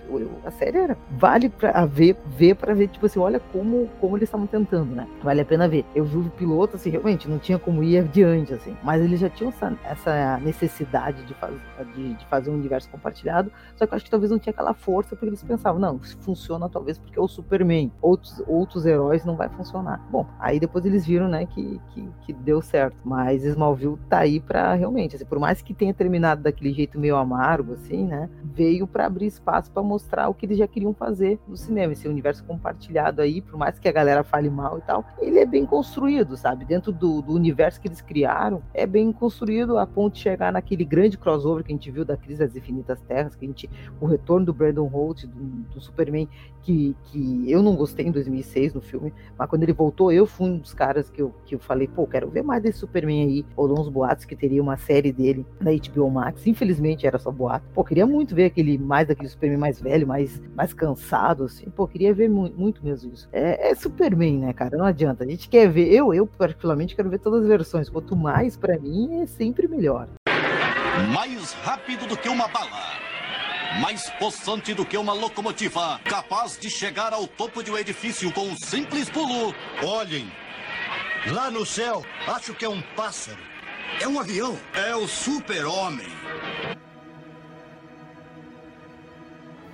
A série era vale para ver, ver para ver tipo assim, olha como como eles estavam tentando, né? Vale a pena ver. Eu vi o piloto assim, realmente não tinha como ir adiante assim, mas eles já tinham essa, essa necessidade de, faz, de, de fazer um universo compartilhado, só que eu acho que talvez não tinha aquela força porque eles pensavam, não, funciona talvez porque é o Superman, outros outros heróis não vai funcionar. Bom, aí depois eles viram, né, que, que, que deu certo, mas Smallville tá aí pra realmente, assim, por mais que tenha terminado daquele jeito meio amargo, assim, né, veio pra abrir espaço pra mostrar o que eles já queriam fazer no cinema, esse universo compartilhado aí, por mais que a galera fale mal e tal, ele é bem construído, sabe, dentro do, do universo que eles criaram, é bem construído a ponto de chegar naquele grande crossover que a gente viu da Crise das Infinitas Terras, que a gente, o retorno do Brandon Holt, do, do Superman, que, que eu não gostei em 2006 no filme, mas quando ele voltou, eu fui um dos caras que eu, que eu falei, pô, quero ver mais desse Superman aí. Rolou uns boatos que teria uma série dele na HBO Max. Infelizmente era só boato. Pô, queria muito ver aquele mais daquele Superman mais velho, mais, mais cansado, assim. Pô, queria ver mu muito mesmo isso. É, é Superman, né, cara? Não adianta. A gente quer ver, eu, eu particularmente quero ver todas as versões. Quanto mais, pra mim, é sempre melhor. Mais rápido do que uma bala. Mais possante do que uma locomotiva. Capaz de chegar ao topo de um edifício com um simples pulo. Olhem, lá no céu, acho que é um pássaro. É um avião. É o super-homem.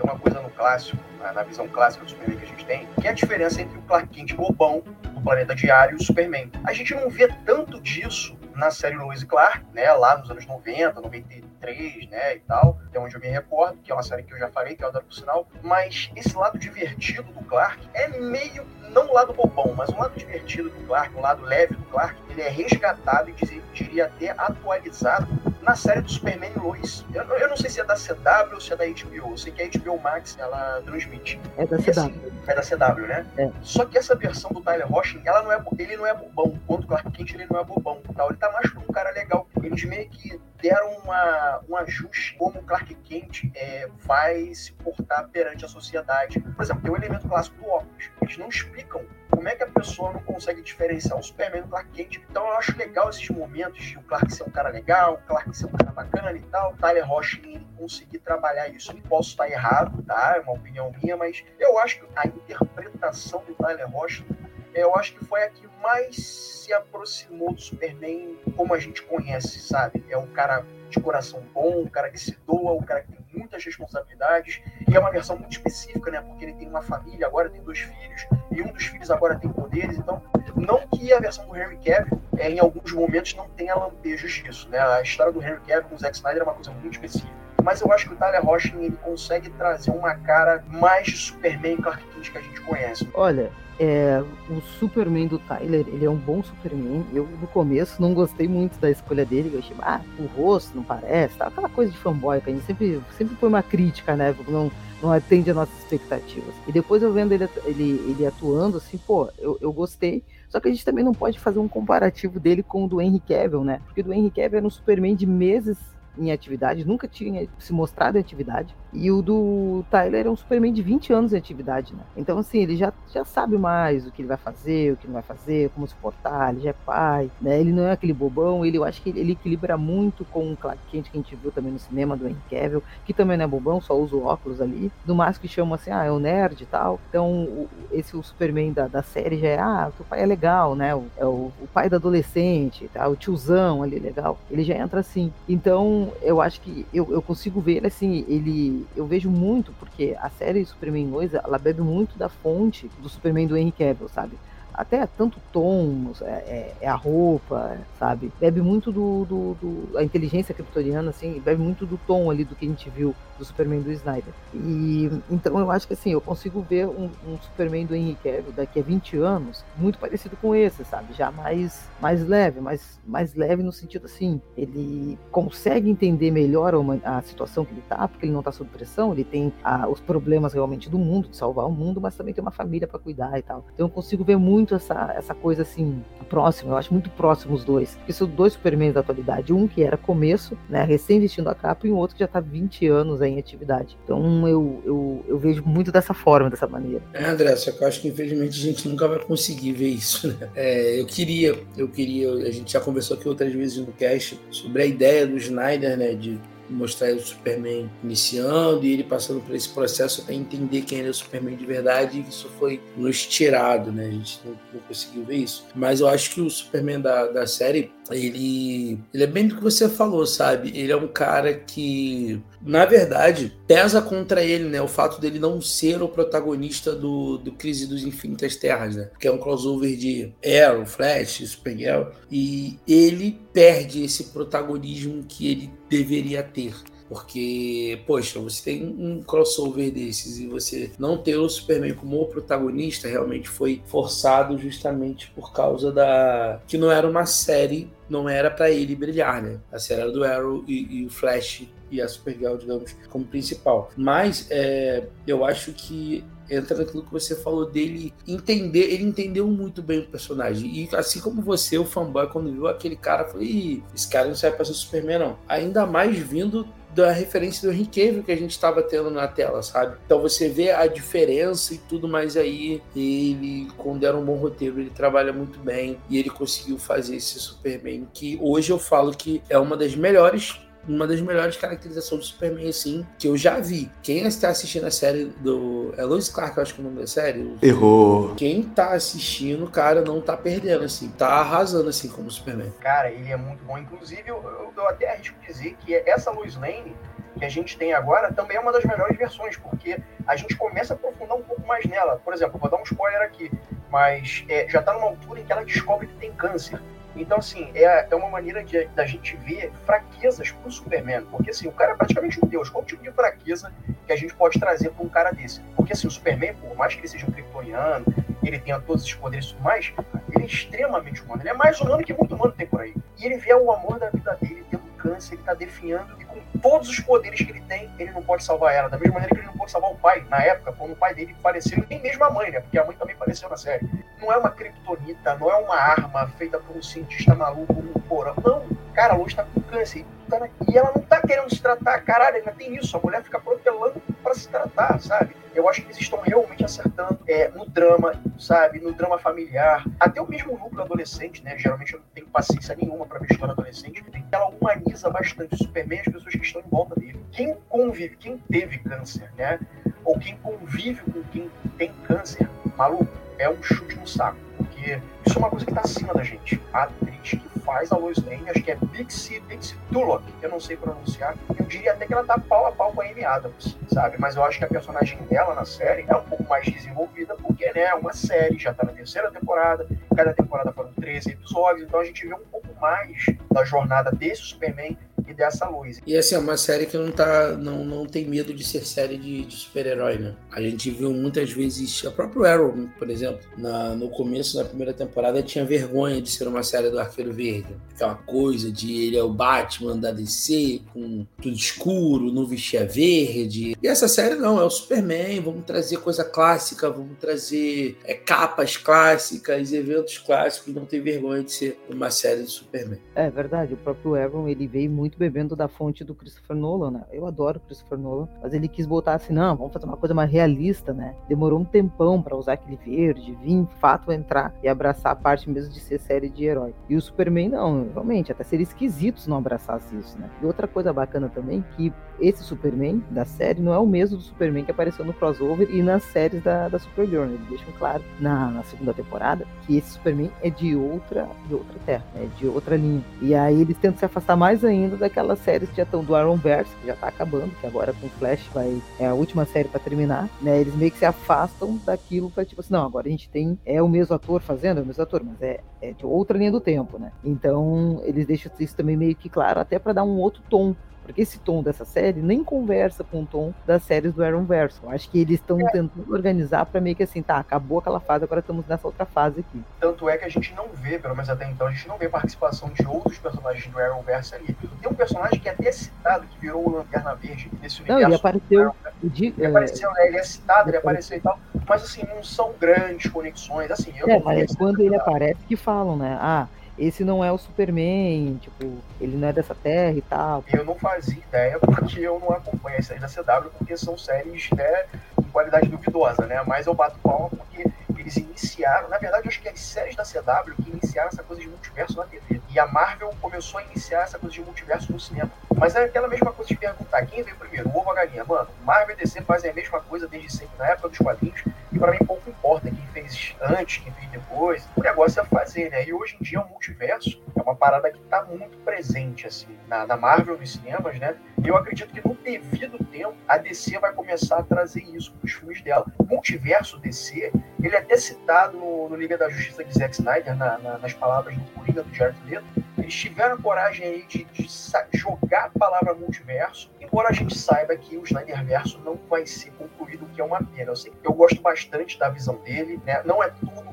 Tem uma coisa no clássico, na visão clássica do Superman que a gente tem, que é a diferença entre o Clark Kent bobão do planeta diário e o Superman. A gente não vê tanto disso na série Lois e Clark, né, lá nos anos 90, 93, né, e tal, é onde eu me recordo, que é uma série que eu já falei, que eu adoro por sinal, mas esse lado divertido do Clark é meio, não o lado bobão, mas o lado divertido do Clark, o lado leve do Clark, ele é resgatado e diria até atualizado na série do Superman Lois. Eu, eu, não sei se é da CW ou se é da HBO, eu sei que a HBO Max, ela transmite. É da CW. Assim, é da CW, né? É. Só que essa versão do Tyler Hoechlin, ela não é, ele não é bobão, quanto o Clark Kent ele não é bobão, tal. Ele tá mais como um cara legal. Eles meio que deram uma, um ajuste como o Clark Kent é, vai se portar perante a sociedade. Por exemplo, tem o elemento clássico do óculos. Eles não explicam como é que a pessoa não consegue diferenciar o Superman do Clark Kent. Então eu acho legal esses momentos de o Clark ser um cara legal, o Clark ser um cara bacana e tal. Tyler Hoechlin conseguir trabalhar isso. Eu posso estar errado, tá? É uma opinião minha, mas eu acho que a interpretação do Tyler Hoechlin eu acho que foi a que mais se aproximou do Superman como a gente conhece, sabe? É um cara de coração bom, um cara que se doa, um cara que tem muitas responsabilidades, e é uma versão muito específica, né? Porque ele tem uma família, agora tem dois filhos, e um dos filhos agora tem poderes, então não que a versão do Henry Cavill, é, em alguns momentos, não tenha lampejos disso, né? A história do Henry Cavill com o Zack Snyder é uma coisa muito específica mas eu acho que o Tyler Hoechlin ele consegue trazer uma cara mais de Superman Clark Kent que a gente conhece. Olha, é, o Superman do Tyler, ele é um bom Superman. Eu, no começo, não gostei muito da escolha dele. Eu achei, ah, o rosto não parece, tá? aquela coisa de fanboy que a gente sempre, sempre foi uma crítica, né? Não, não atende às nossas expectativas. E depois eu vendo ele, ele, ele atuando, assim, pô, eu, eu gostei. Só que a gente também não pode fazer um comparativo dele com o do Henry Cavill, né? Porque o do Henry Cavill era um Superman de meses em atividade, nunca tinha se mostrado em atividade. E o do Tyler é um Superman de 20 anos em atividade, né? Então, assim, ele já, já sabe mais o que ele vai fazer, o que não vai fazer, como se portar, ele já é pai, né? Ele não é aquele bobão, ele, eu acho que ele, ele equilibra muito com o Clark Kent que a gente viu também no cinema do Henry Cavill, que também não é bobão, só usa o óculos ali. Do mais que chama assim, ah, é o um nerd e tal. Então, o, esse o Superman da, da série já é, ah, teu pai é legal, né? O, é o, o pai da adolescente, tá? o tiozão ali, legal. Ele já entra assim. Então, eu acho que eu, eu consigo ver assim, ele eu vejo muito, porque a série Superman 2, ela bebe muito da fonte do Superman do Henry Cavill, sabe? Até tanto tom, é, é, é, a roupa, sabe? Bebe muito do, do, do, a inteligência kryptoniana, assim, bebe muito do tom ali do que a gente viu do Superman do Snyder. E então eu acho que assim, eu consigo ver um, um Superman do Henry Cavill daqui a 20 anos muito parecido com esse, sabe? Já mais mais leve, mais mais leve no sentido assim, ele consegue entender melhor a, a situação que ele tá, porque ele não tá sob pressão, ele tem a, os problemas realmente do mundo, de salvar o mundo, mas também tem uma família para cuidar e tal. Então eu consigo ver muito muito essa, essa coisa assim, próxima, eu acho muito próximo os dois. Porque são dois Supermans da atualidade. Um que era começo, né, recém vestindo a capa, e um outro que já está 20 anos em atividade. Então eu, eu, eu vejo muito dessa forma, dessa maneira. É, André, só que eu acho que infelizmente a gente nunca vai conseguir ver isso, né? É, eu queria, eu queria, a gente já conversou aqui outras vezes no cast sobre a ideia do Snyder, né, de mostrar o Superman iniciando e ele passando por esse processo até entender quem ele é o Superman de verdade e isso foi nos tirado, né? A gente não, não conseguiu ver isso. Mas eu acho que o Superman da, da série, ele, ele é bem do que você falou, sabe? Ele é um cara que, na verdade, pesa contra ele, né? O fato dele não ser o protagonista do, do Crise dos Infinitas Terras, né? Que é um crossover de Arrow, Flash, Supergirl. E ele perde esse protagonismo que ele deveria ter. Porque, poxa, você tem um crossover desses e você não ter o Superman como o protagonista realmente foi forçado justamente por causa da. que não era uma série, não era para ele brilhar, né? A série era do Arrow e, e o Flash e a Supergirl, digamos, como principal. Mas é, eu acho que entra naquilo que você falou dele entender, ele entendeu muito bem o personagem. E assim como você, o fanboy, quando viu aquele cara, falou: Ih, esse cara não sai pra ser Superman, não. Ainda mais vindo da referência do Henry que a gente estava tendo na tela, sabe? Então você vê a diferença e tudo mais aí. Ele, quando era um bom roteiro, ele trabalha muito bem e ele conseguiu fazer esse Superman que hoje eu falo que é uma das melhores uma das melhores caracterizações do Superman, assim, que eu já vi. Quem está assistindo a série do. É Lois Clark, eu acho que é o nome da série? Errou. Quem tá assistindo, cara, não tá perdendo, assim. Tá arrasando, assim, como Superman. Cara, ele é muito bom. Inclusive, eu, eu, eu até arrisco dizer que essa Lois Lane que a gente tem agora também é uma das melhores versões, porque a gente começa a aprofundar um pouco mais nela. Por exemplo, vou dar um spoiler aqui, mas é, já está numa altura em que ela descobre que tem câncer. Então, assim, é, é uma maneira de, da gente ver fraquezas pro Superman. Porque, assim, o cara é praticamente um deus. Qual tipo de fraqueza que a gente pode trazer para um cara desse? Porque, assim, o Superman, por mais que ele seja um kryptoniano, ele tenha todos esses poderes e tudo mais, ele é extremamente humano. Ele é mais humano que muito humano tem por aí. E ele vê o amor da vida dele tendo câncer, ele tá definhando, e com todos os poderes que ele tem, ele não pode salvar ela. Da mesma maneira que ele não pode salvar o pai, na época, quando o pai dele faleceu, nem mesmo a mãe, né? Porque a mãe também faleceu na série. Não é uma kryptonita, não é uma arma feita por um cientista maluco num porão. Não, cara, a Lois tá com câncer. Tá e ela não tá querendo se tratar, caralho, ainda tem isso. A mulher fica protelando para se tratar, sabe? Eu acho que eles estão realmente acertando é, no drama, sabe? No drama familiar. Até o mesmo núcleo adolescente, né? Geralmente eu não tenho paciência nenhuma para ver história adolescente. Ela humaniza bastante o Superman e as pessoas que estão em volta dele. Quem convive, quem teve câncer, né? Ou quem convive com quem tem câncer, maluco, é um chute no saco. Porque isso é uma coisa que tá acima da gente. A atriz que faz a Lois Lane, acho que é Bixie, Bixie Tulloch, eu não sei pronunciar. Eu diria até que ela tá pau a pau com a Amy Adams, sabe? Mas eu acho que a personagem dela na série é um pouco mais desenvolvida, porque né, é uma série, já tá na terceira temporada, cada temporada foram 13 episódios, então a gente vê um pouco mais da jornada desse Superman e dessa luz. E assim, é uma série que não tá. não, não tem medo de ser série de, de super-herói, né? A gente viu muitas vezes. A próprio Arrow, por exemplo, na, no começo da primeira temporada tinha vergonha de ser uma série do Arqueiro Verde. Aquela coisa de ele é o Batman da DC, com tudo escuro, não vestia verde. E essa série não, é o Superman, vamos trazer coisa clássica, vamos trazer é, capas clássicas, eventos clássicos, não tem vergonha de ser uma série de Superman. É verdade, o próprio Arrow, ele veio muito bebendo da fonte do Christopher Nolan, né? Eu adoro Christopher Nolan, mas ele quis botar assim, não, vamos fazer uma coisa mais realista, né? Demorou um tempão para usar aquele verde, vir, fato, entrar e abraçar a parte mesmo de ser série de herói. E o Superman, não, realmente, até seria esquisito se não abraçasse isso, né? E outra coisa bacana também, que esse Superman da série não é o mesmo do Superman que apareceu no crossover e nas séries da, da Supergirl, né? Eles deixam claro na, na segunda temporada que esse Superman é de outra, de outra terra, né? de outra linha. E aí eles tentam se afastar mais ainda daquelas séries que já estão do Arrowverse, que já tá acabando, que agora com Flash vai é a última série para terminar, né? Eles meio que se afastam daquilo para tipo assim, não, agora a gente tem é o mesmo ator fazendo, é o mesmo ator, mas é, é de outra linha do tempo, né? Então, eles deixam isso também meio que claro até para dar um outro tom esse tom dessa série nem conversa com o tom das séries do Arrowverse. Eu acho que eles estão é. tentando organizar para meio que assim, tá, acabou aquela fase, agora estamos nessa outra fase aqui. Tanto é que a gente não vê, pelo menos até então, a gente não vê participação de outros personagens do Arrowverse ali. Tem um personagem que é até citado, que virou o Lanterna Verde nesse universo. Não, ele apareceu. Ele é... apareceu, né? Ele é citado, ele apareceu e tal. Mas assim, não são grandes conexões. Assim, eu é, mas quando ele aparece que falam, né? Ah, esse não é o Superman, tipo, ele não é dessa terra e tal. Eu não fazia ideia porque eu não acompanho as séries da CW, porque são séries né, de qualidade duvidosa, né? Mas eu bato palma porque eles iniciaram, na verdade, acho que as séries da CW que iniciaram essa coisa de multiverso na TV. E a Marvel começou a iniciar essa coisa de multiverso no cinema. Mas é aquela mesma coisa de perguntar quem veio primeiro, o ovo ou a galinha. Mano, Marvel e DC fazem a mesma coisa desde sempre, na época dos quadrinhos, e para mim pouco importa quem fez antes, quem fez depois. O negócio é fazer, né? E hoje em dia o multiverso é uma parada que está muito presente, assim, na, na Marvel, nos cinemas, né? Eu acredito que no devido tempo a DC vai começar a trazer isso para os filmes dela. O multiverso DC, ele é até citado no, no Liga da Justiça de Zack Snyder, na, na, nas palavras do Coringa do Jared Leto. Eles tiveram coragem aí de, de jogar a palavra multiverso, embora a gente saiba que o Snyderverso não vai ser concluído, o que é uma pena. Eu, sei, eu gosto bastante da visão dele, né? Não é tudo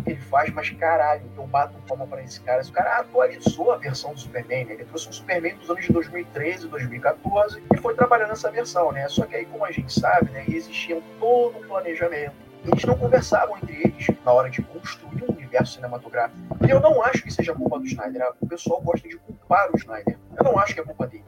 curto que ele faz, mas caralho, eu bato palma para esse cara. Esse cara atualizou a versão do Superman, né? Ele trouxe um Superman dos anos de 2013, 2014 e foi trabalhando essa versão, né? Só que aí, como a gente sabe, né, existia todo um planejamento. Eles não conversavam entre eles na hora de construir um universo cinematográfico. E eu não acho que seja culpa do Snyder. O pessoal gosta de culpar o Snyder. Eu não acho que é culpa dele.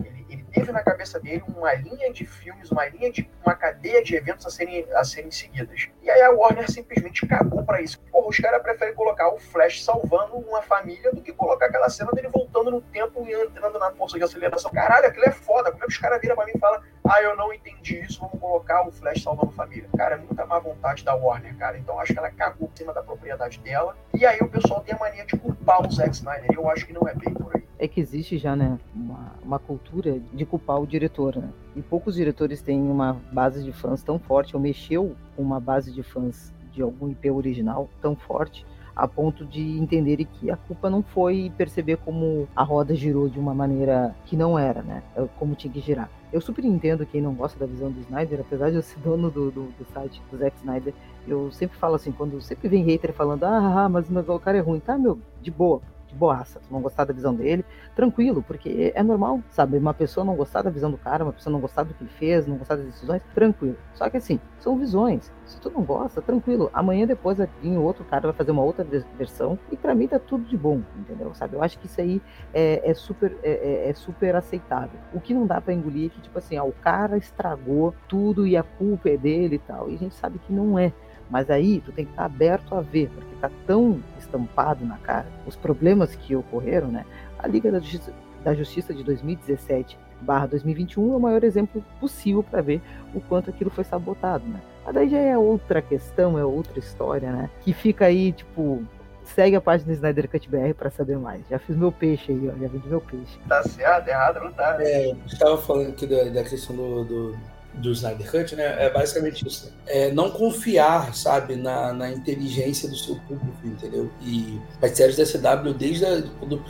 Teve na cabeça dele uma linha de filmes, uma linha de uma cadeia de eventos a serem, a serem seguidas. E aí a Warner simplesmente cagou para isso. Porra, os caras preferem colocar o Flash salvando uma família do que colocar aquela cena dele voltando no tempo e entrando na força de aceleração. Caralho, aquilo é foda. Como é que os caras viram pra mim e falam, ah, eu não entendi isso, vamos colocar o Flash salvando família. Cara, é muita má vontade da Warner, cara. Então acho que ela cagou por cima da propriedade dela. E aí o pessoal tem a mania de culpar o Zack Snyder. Eu acho que não é bem por aí. É que existe já, né, uma, uma cultura de culpar o diretor, né? E poucos diretores têm uma base de fãs tão forte, ou mexeu com uma base de fãs de algum IP original tão forte, a ponto de entenderem que a culpa não foi perceber como a roda girou de uma maneira que não era, né? É como tinha que girar. Eu super entendo quem não gosta da visão do Snyder, apesar de eu ser (laughs) dono do, do, do site do Zack Snyder, eu sempre falo assim, quando sempre vem hater falando, ah, mas o cara é ruim, tá, meu, de boa, de boaça, tu não gostar da visão dele, tranquilo, porque é normal, sabe? Uma pessoa não gostar da visão do cara, uma pessoa não gostar do que ele fez, não gostar das decisões, tranquilo. Só que assim, são visões. Se tu não gosta, tranquilo. Amanhã depois vai outro cara, vai fazer uma outra versão, e para mim tá tudo de bom, entendeu? Sabe? Eu acho que isso aí é, é super, é, é, é, super aceitável. O que não dá para engolir é que, tipo assim, ah, o cara estragou tudo e a culpa é dele e tal. E a gente sabe que não é. Mas aí tu tem que estar aberto a ver, porque tá tão estampado na cara os problemas que ocorreram, né? A Liga da Justiça, da Justiça de 2017 barra 2021 é o maior exemplo possível para ver o quanto aquilo foi sabotado, né? Mas daí já é outra questão, é outra história, né? Que fica aí, tipo, segue a página do Snyder Cut BR para saber mais. Já fiz meu peixe aí, ó, já vendi meu peixe. Tá certo, errado não tá. É, estava falando aqui da, da questão do, do do Snyder Cut, né? É basicamente isso. É não confiar, sabe, na, na inteligência do seu público, entendeu? E as séries da CW, desde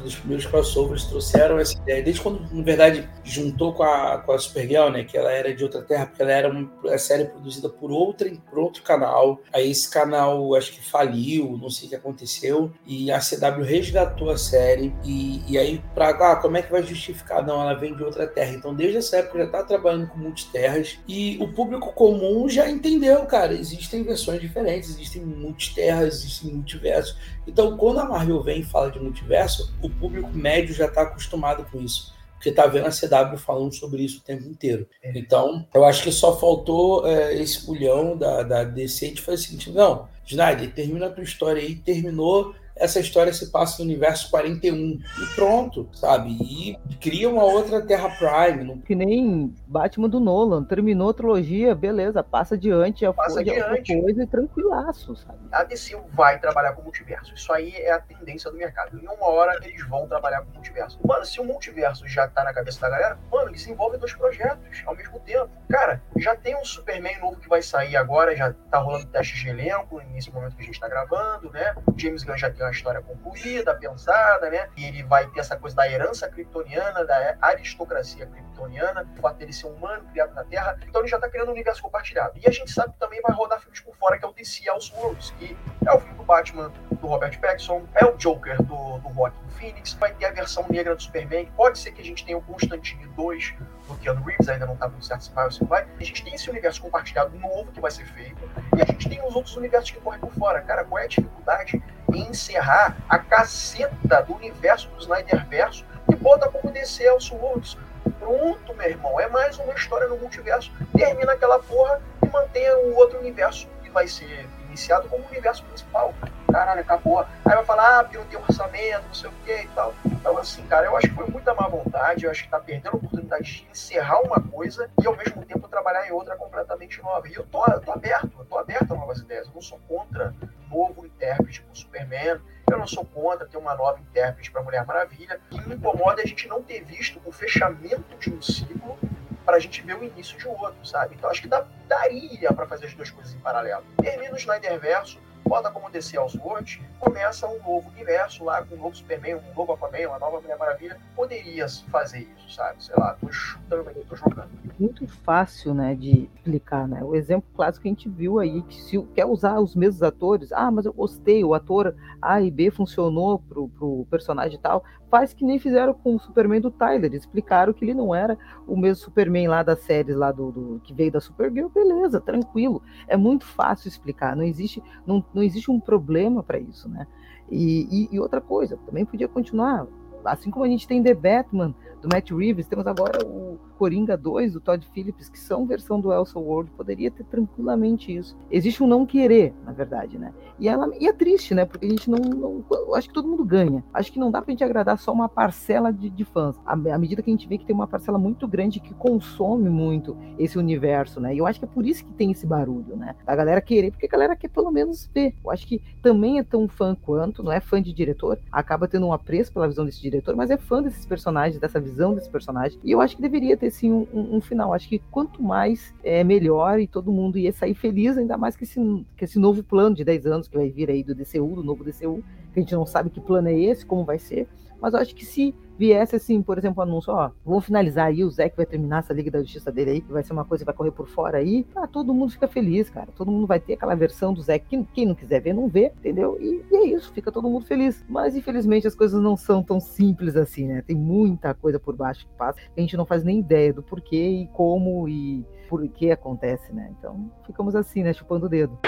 os primeiros crossovers, trouxeram essa ideia. Desde quando, na verdade, juntou com a, com a Supergirl, né? Que ela era de outra terra, porque ela era uma série produzida por, outra, por outro canal. Aí esse canal, acho que faliu, não sei o que aconteceu. E a CW resgatou a série. E, e aí, pra, ah, como é que vai justificar? Não, ela vem de outra terra. Então, desde essa época, já tá trabalhando com multiterras e o público comum já entendeu, cara. Existem versões diferentes, existem multiterras, existem multiversos. Então, quando a Marvel vem e fala de multiverso, o público médio já está acostumado com isso. Porque tá vendo a CW falando sobre isso o tempo inteiro. Então, eu acho que só faltou é, esse pulhão da, da DC de fazer o seguinte: não, Snyder, termina a tua história aí, terminou essa história se passa no universo 41 e pronto, sabe? E cria uma outra Terra Prime. Não... Que nem Batman do Nolan, terminou a trilogia, beleza, passa adiante, a passa adiante. coisa e tranquilaço, sabe? A DC vai trabalhar com o multiverso. Isso aí é a tendência do mercado. Em uma hora eles vão trabalhar com o multiverso. Mano, se o multiverso já tá na cabeça da galera, mano, eles desenvolvem dois projetos ao mesmo tempo. Cara, já tem um Superman novo que vai sair agora, já tá rolando teste de elenco nesse momento que a gente tá gravando, né? O James Gunn já tem uma história concluída, pensada, né? E ele vai ter essa coisa da herança kryptoniana, da aristocracia kryptoniana, o fato dele ser um humano criado na Terra. Então ele já está criando um universo compartilhado. E a gente sabe que também vai rodar filmes por fora, que é o DC Elseworlds, que é o filme do Batman do Robert Pattinson, é o Joker do, do Joaquin Phoenix, vai ter a versão negra do Superman. Pode ser que a gente tenha o Constantine 2 do Keanu Reeves, ainda não está muito certo se vai ou se vai. A gente tem esse universo compartilhado novo que vai ser feito, e a gente tem os outros universos que correm por fora. Cara, qual é a dificuldade encerrar a caceta do universo do Snyderverso e bota como DC Elseworlds? Pronto, meu irmão, é mais uma história no multiverso. Termina aquela porra e mantém o outro universo que vai ser iniciado como universo principal. Caralho, acabou. Aí vai falar, ah, não tem orçamento, não sei o que e tal. Então, assim, cara, eu acho que foi muita má vontade, eu acho que tá perdendo a oportunidade de encerrar uma coisa e ao mesmo tempo trabalhar em outra completamente nova. E eu tô, eu tô aberto, eu tô aberto a novas ideias. Eu não sou contra novo intérprete como Superman. Eu não sou contra ter uma nova intérprete para Mulher Maravilha. E me incomoda a gente não ter visto o fechamento de um ciclo para a gente ver o início de outro, sabe? Então acho que dá, daria para fazer as duas coisas em paralelo. Termina o Snyderverso, bota como DC Elseworlds, começa um novo universo lá com um novo Superman, um novo Aquaman, uma nova Mulher Maravilha. Poderia fazer isso, sabe? Sei lá, tô chutando aí, tô jogando. Muito fácil, né, de explicar, né? O exemplo clássico que a gente viu aí, que se quer usar os mesmos atores, ah, mas eu gostei, o ator A e B funcionou pro, pro personagem tal, faz que nem fizeram com o Superman do Tyler, explicaram que ele não era o mesmo Superman lá das séries lá do, do que veio da Supergirl, beleza, tranquilo. É muito fácil explicar, não existe, não, não existe um problema para isso, né? E, e, e, outra coisa, também podia continuar. Assim como a gente tem The Batman, do Matt Reeves, temos agora o Coringa 2 do Todd Phillips, que são versão do Elsa World, poderia ter tranquilamente isso. Existe um não querer, na verdade, né? E, ela, e é triste, né? Porque a gente não, não acho que todo mundo ganha. Acho que não dá pra gente agradar só uma parcela de, de fãs. À, à medida que a gente vê que tem uma parcela muito grande que consome muito esse universo, né? E eu acho que é por isso que tem esse barulho, né? A galera querer, porque a galera quer pelo menos ver. Eu acho que também é tão fã quanto, não é fã de diretor, acaba tendo um apreço pela visão desse diretor, mas é fã desses personagens, dessa visão desse personagem. E eu acho que deveria ter sim um, um, um final. Acho que quanto mais é melhor e todo mundo ia sair feliz, ainda mais que esse, que esse novo plano de 10 anos que vai vir aí do DCU, do novo DCU, que a gente não sabe que plano é esse, como vai ser. Mas eu acho que se viesse assim, por exemplo, um anúncio, ó, vamos finalizar aí, o Zé que vai terminar essa Liga da Justiça dele aí, que vai ser uma coisa que vai correr por fora aí, ah, todo mundo fica feliz, cara. Todo mundo vai ter aquela versão do Zé que quem não quiser ver, não vê, entendeu? E, e, é isso, fica todo mundo feliz. Mas infelizmente as coisas não são tão simples assim, né? Tem muita coisa por baixo que passa, a gente não faz nem ideia do porquê e como e por que acontece, né? Então ficamos assim, né? Chupando o dedo.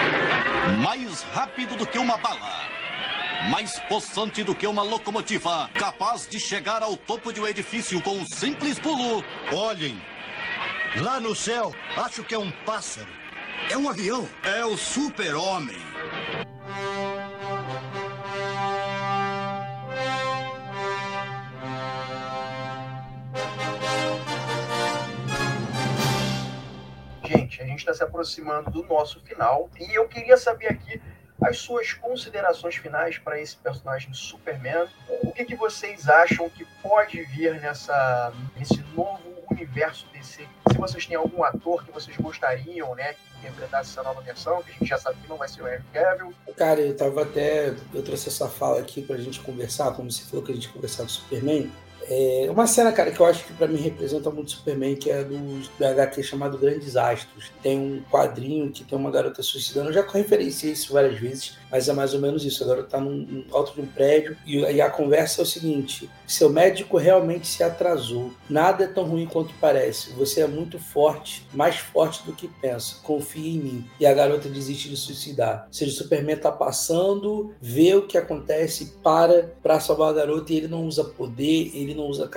Mais rápido do que uma bala mais possante do que uma locomotiva, capaz de chegar ao topo de um edifício com um simples pulo. Olhem, lá no céu, acho que é um pássaro. É um avião. É o super-homem. Gente, a gente está se aproximando do nosso final e eu queria saber aqui as suas considerações finais para esse personagem Superman. O que, que vocês acham que pode vir nessa, nesse novo universo DC? Se vocês têm algum ator que vocês gostariam, né, que interpretasse essa nova versão, que a gente já sabe que não vai ser o Henry Cavill. Cara, eu tava até. Eu trouxe essa fala aqui pra gente conversar, como você falou que a gente conversar com o Superman. É uma cena, cara, que eu acho que para mim representa muito Superman, que é do, do HQ chamado Grandes Astros. Tem um quadrinho que tem uma garota suicidando. Eu já referenciei isso várias vezes, mas é mais ou menos isso. A garota tá num, num alto de um prédio e, e, a conversa é o seguinte: seu médico realmente se atrasou. Nada é tão ruim quanto parece. Você é muito forte, mais forte do que pensa. Confie em mim. E a garota desiste de suicidar. Ou seja, o Superman tá passando, vê o que acontece, para para salvar a garota e ele não usa poder, ele não usa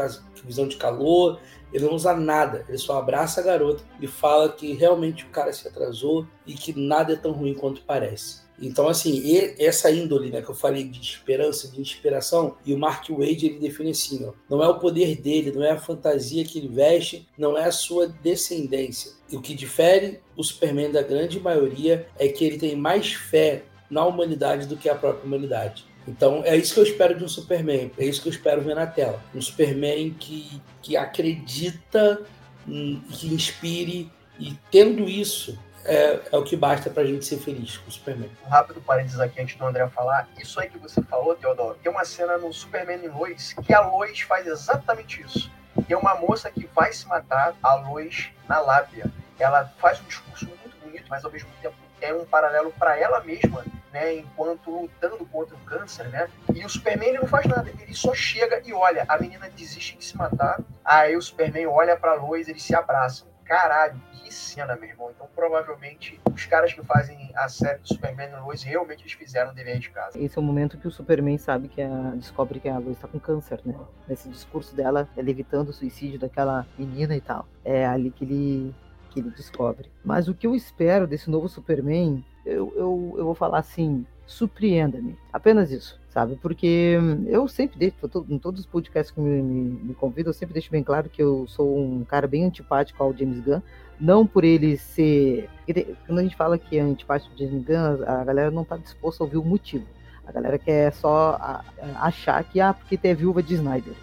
visão de calor, ele não usa nada, ele só abraça a garota e fala que realmente o cara se atrasou e que nada é tão ruim quanto parece. Então, assim, essa índole né, que eu falei de esperança, de inspiração, e o Mark Wade ele define assim: ó, não é o poder dele, não é a fantasia que ele veste, não é a sua descendência. E o que difere o Superman da grande maioria é que ele tem mais fé na humanidade do que a própria humanidade. Então é isso que eu espero de um Superman, é isso que eu espero ver na tela. Um Superman que, que acredita, que inspire, e tendo isso, é, é, o que basta pra gente ser feliz com o Superman. Um rápido parênteses aqui antes do André falar. Isso aí que você falou, Teodoro, tem uma cena no Superman e Lois que a Lois faz exatamente isso. Tem uma moça que vai se matar, a Lois, na lábia. Ela faz um discurso muito bonito, mas ao mesmo tempo é um paralelo para ela mesma né, enquanto lutando contra o câncer, né? E o Superman ele não faz nada, ele só chega e olha, a menina desiste de se matar, aí o Superman olha para Lois, eles se abraçam. Caralho, que cena, meu irmão. Então, provavelmente, os caras que fazem a série do Superman e Lois realmente eles fizeram o dever de casa. Esse é o momento que o Superman sabe que a, descobre que a Lois está com câncer, né? Nesse discurso dela, ela evitando o suicídio daquela menina e tal. É ali que ele que ele descobre. Mas o que eu espero desse novo Superman eu, eu, eu vou falar assim, surpreenda-me. Apenas isso, sabe? Porque eu sempre deixo, em todos os podcasts que me, me, me convidam, eu sempre deixo bem claro que eu sou um cara bem antipático ao James Gunn. Não por ele ser. Quando a gente fala que é antipático ao James Gunn, a galera não está disposta a ouvir o motivo. A galera quer só achar que, ah, porque tem viúva de Snyder.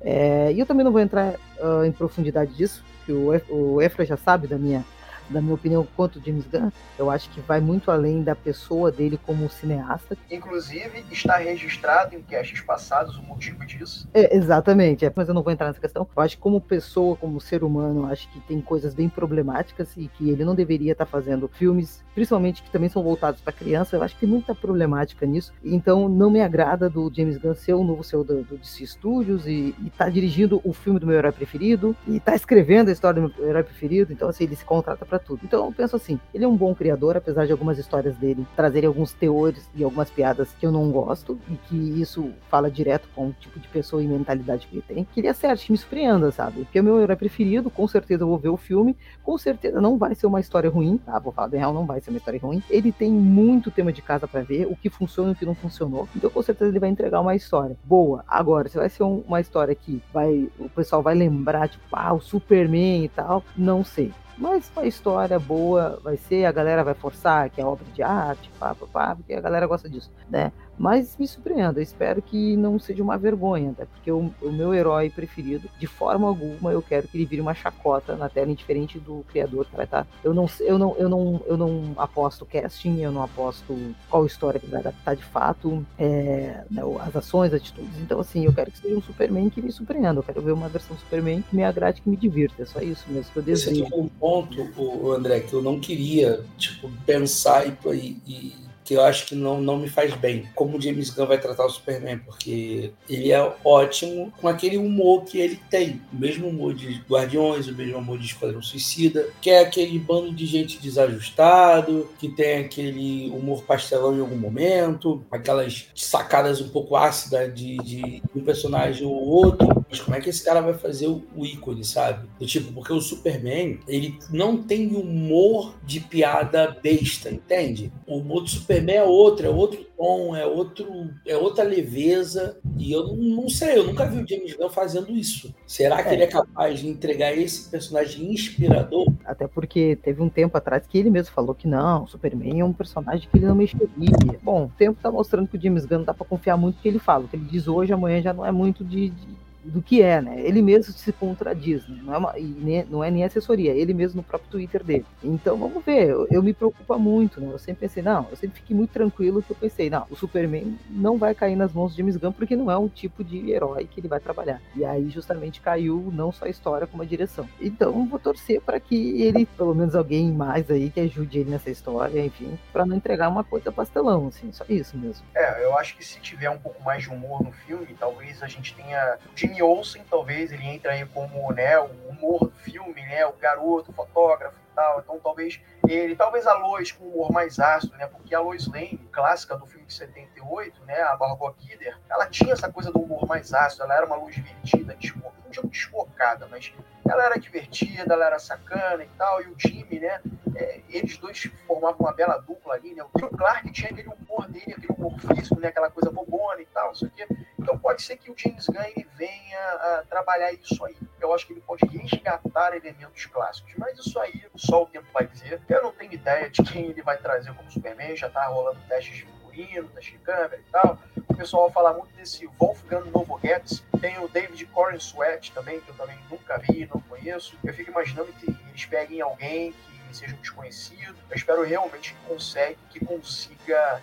É, e eu também não vou entrar uh, em profundidade disso, que o, o Efra já sabe da minha da minha opinião, quanto James Gunn, eu acho que vai muito além da pessoa dele como cineasta. Inclusive, está registrado em castes passados o motivo disso. É, exatamente, é, mas eu não vou entrar nessa questão. Eu acho que como pessoa, como ser humano, acho que tem coisas bem problemáticas e que ele não deveria estar fazendo filmes, principalmente que também são voltados para criança. Eu acho que tem muita problemática nisso. Então, não me agrada do James Gunn ser o novo CEO do, do DC Studios e estar tá dirigindo o filme do meu herói preferido e estar tá escrevendo a história do meu herói preferido. Então, assim, ele se contrata para tudo. Então eu penso assim, ele é um bom criador, apesar de algumas histórias dele trazerem alguns teores e algumas piadas que eu não gosto, e que isso fala direto com o tipo de pessoa e mentalidade que ele tem. Que ele acerte, me surpreenda, sabe? Porque é o meu herói preferido, com certeza eu vou ver o filme, com certeza não vai ser uma história ruim, tá? Vou falar bem real, não vai ser uma história ruim. Ele tem muito tema de casa para ver, o que funciona e o que não funcionou. Então com certeza ele vai entregar uma história boa. Agora, se vai ser um, uma história que vai, o pessoal vai lembrar, tipo, ah, o Superman e tal, não sei. Mas uma história boa vai ser, a galera vai forçar que é obra de arte, pá, pá, pá, porque a galera gosta disso, né? Mas me surpreenda, espero que não seja uma vergonha, até porque o, o, meu herói preferido, de forma alguma, eu quero que ele vire uma chacota na tela, indiferente do criador que vai estar. Eu não, eu não, eu não, eu não aposto casting, eu não aposto qual história que vai adaptar de fato, é, né, as ações, as atitudes. Então, assim, eu quero que seja um Superman que me surpreenda. Eu quero ver uma versão Superman que me agrade, que me divirta. É só isso mesmo que eu desejo. Esse é um ponto, André, que eu não queria, tipo, pensar e, e que eu acho que não, não me faz bem. Como o James Gunn vai tratar o Superman, porque ele é ótimo com aquele humor que ele tem. O mesmo humor de Guardiões, o mesmo humor de Esquadrão Suicida, que é aquele bando de gente desajustado, que tem aquele humor pastelão em algum momento, aquelas sacadas um pouco ácidas de, de um personagem ou outro. Mas como é que esse cara vai fazer o, o ícone, sabe? Do tipo, porque o Superman, ele não tem humor de piada besta, entende? O humor do Superman Superman é outro, é outro tom, é, outro, é outra leveza. E eu não, não sei, eu nunca vi o James Gunn fazendo isso. Será que é. ele é capaz de entregar esse personagem inspirador? Até porque teve um tempo atrás que ele mesmo falou que não, o Superman é um personagem que ele não mexeria. Bom, o tempo tá mostrando que o James Gunn não dá pra confiar muito no que ele fala. O que ele diz hoje, amanhã já não é muito de, de do que é, né? Ele mesmo se contradiz, né? não, é uma, nem, não é nem assessoria, ele mesmo no próprio Twitter dele. Então vamos ver, eu, eu, me preocupo muito, né? Eu sempre pensei, não, eu sempre fiquei muito tranquilo que eu pensei, não, o Superman não vai cair nas mãos de James Gunn porque não é um tipo de herói que ele vai trabalhar. E aí justamente caiu não só a história como a direção. Então vou torcer para que ele, pelo menos alguém mais aí que ajude ele nessa história, enfim, para não entregar uma coisa pastelão, assim, só isso mesmo. É, eu acho que se tiver um pouco mais de humor no filme, talvez a gente tenha Jimmy Olsen, talvez ele entre aí como né, o humor do filme, né, o garoto, o fotógrafo e tal. Então talvez ele, talvez a Lois com humor mais ácido, né, porque a Lois Lane, clássica do filme de 78, né, a Barbara Kidder, ela tinha essa coisa do humor mais ácido, ela era uma luz divertida, não digo desfocada, mas ela era divertida, ela era sacana e tal, e o Jimmy, né, é, eles dois formavam uma bela dupla ali, né, o Clark tinha aquele humor dele, aquele humor físico, né, aquela coisa bobona e tal, não sei o quê. Então pode ser que o James Gunn venha a trabalhar isso aí. Eu acho que ele pode resgatar elementos clássicos, mas isso aí só o tempo vai dizer. Eu não tenho ideia de quem ele vai trazer como Superman, já tá rolando testes de figurino, testes de câmera e tal. O pessoal vai falar muito desse Wolfgang Novogetz. Tem o David Corin Sweat também, que eu também nunca vi, não conheço. Eu fico imaginando que eles peguem alguém que seja um desconhecido. Eu espero realmente que, consegue, que consiga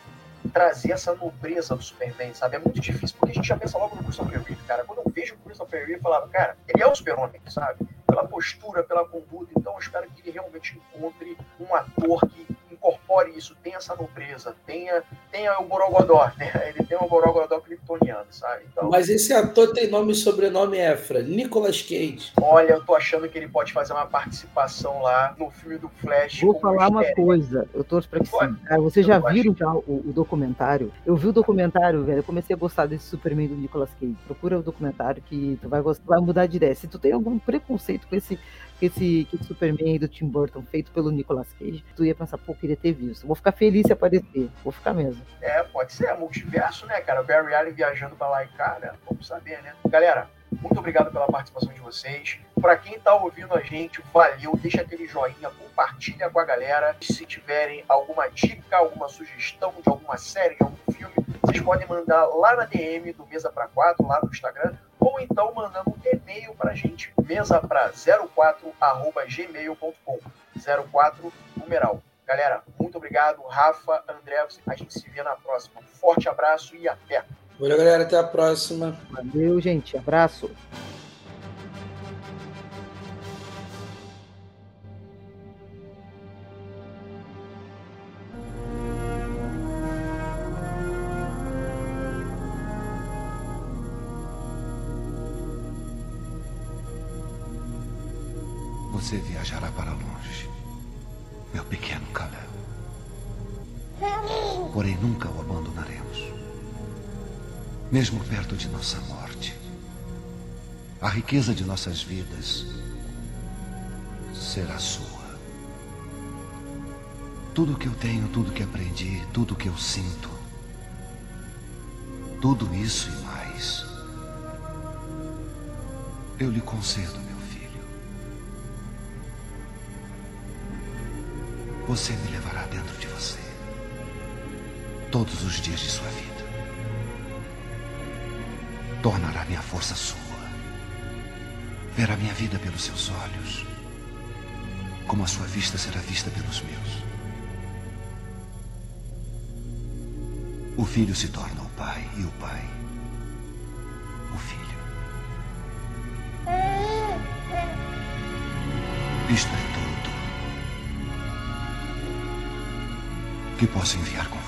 trazer essa nobreza do Superman, sabe? É muito difícil, porque a gente já pensa logo no Christopher Reeve, cara. Quando eu vejo o Christopher Reeve, eu falava, cara, ele é o super-homem, sabe? Pela postura, pela conduta. Então eu espero que ele realmente encontre um ator que incorpore isso, tenha essa nobreza, tenha, tenha o Borogodó, (laughs) né? Ele tem o Borogodó kryptoniano, sabe? Então, Mas esse ator tem nome e sobrenome Efra, Nicolas Cage. Olha, eu tô achando que ele pode fazer uma participação lá no filme do Flash. Vou falar uma coisa, eu torço pra que sim. Cara, vocês já viram já o, o, documentário? Eu vi o documentário, velho, eu comecei a gostar desse Superman do Nicolas Cage. Procura o documentário que tu vai, gostar, vai mudar de ideia. Se tu tem algum preconceito com esse esse, que esse Superman do Tim Burton, feito pelo Nicolas Cage, tu ia pensar, pô, queria ter visto. Vou ficar feliz se aparecer. Vou ficar mesmo. É, pode ser. É multiverso, né, cara? Barry Allen viajando pra lá e cá, né? Vamos saber, né? Galera, muito obrigado pela participação de vocês. Para quem está ouvindo a gente, valeu. Deixa aquele joinha, compartilha com a galera. Se tiverem alguma dica, alguma sugestão de alguma série, de algum filme, vocês podem mandar lá na DM do Mesa para 4, lá no Instagram, ou então mandando um e-mail para a gente, mesa para 04@gmail.com. 04 numeral. Galera, muito obrigado. Rafa, André, a gente se vê na próxima. Um forte abraço e até. Valeu, galera. Até a próxima. Valeu, gente. Abraço. Perto de nossa morte, a riqueza de nossas vidas será sua. Tudo que eu tenho, tudo que aprendi, tudo que eu sinto, tudo isso e mais, eu lhe concedo, meu filho. Você me levará dentro de você todos os dias de sua vida. Tornará minha força sua. Verá minha vida pelos seus olhos, como a sua vista será vista pelos meus. O filho se torna o pai e o pai o filho. Isto é tudo que posso enviar com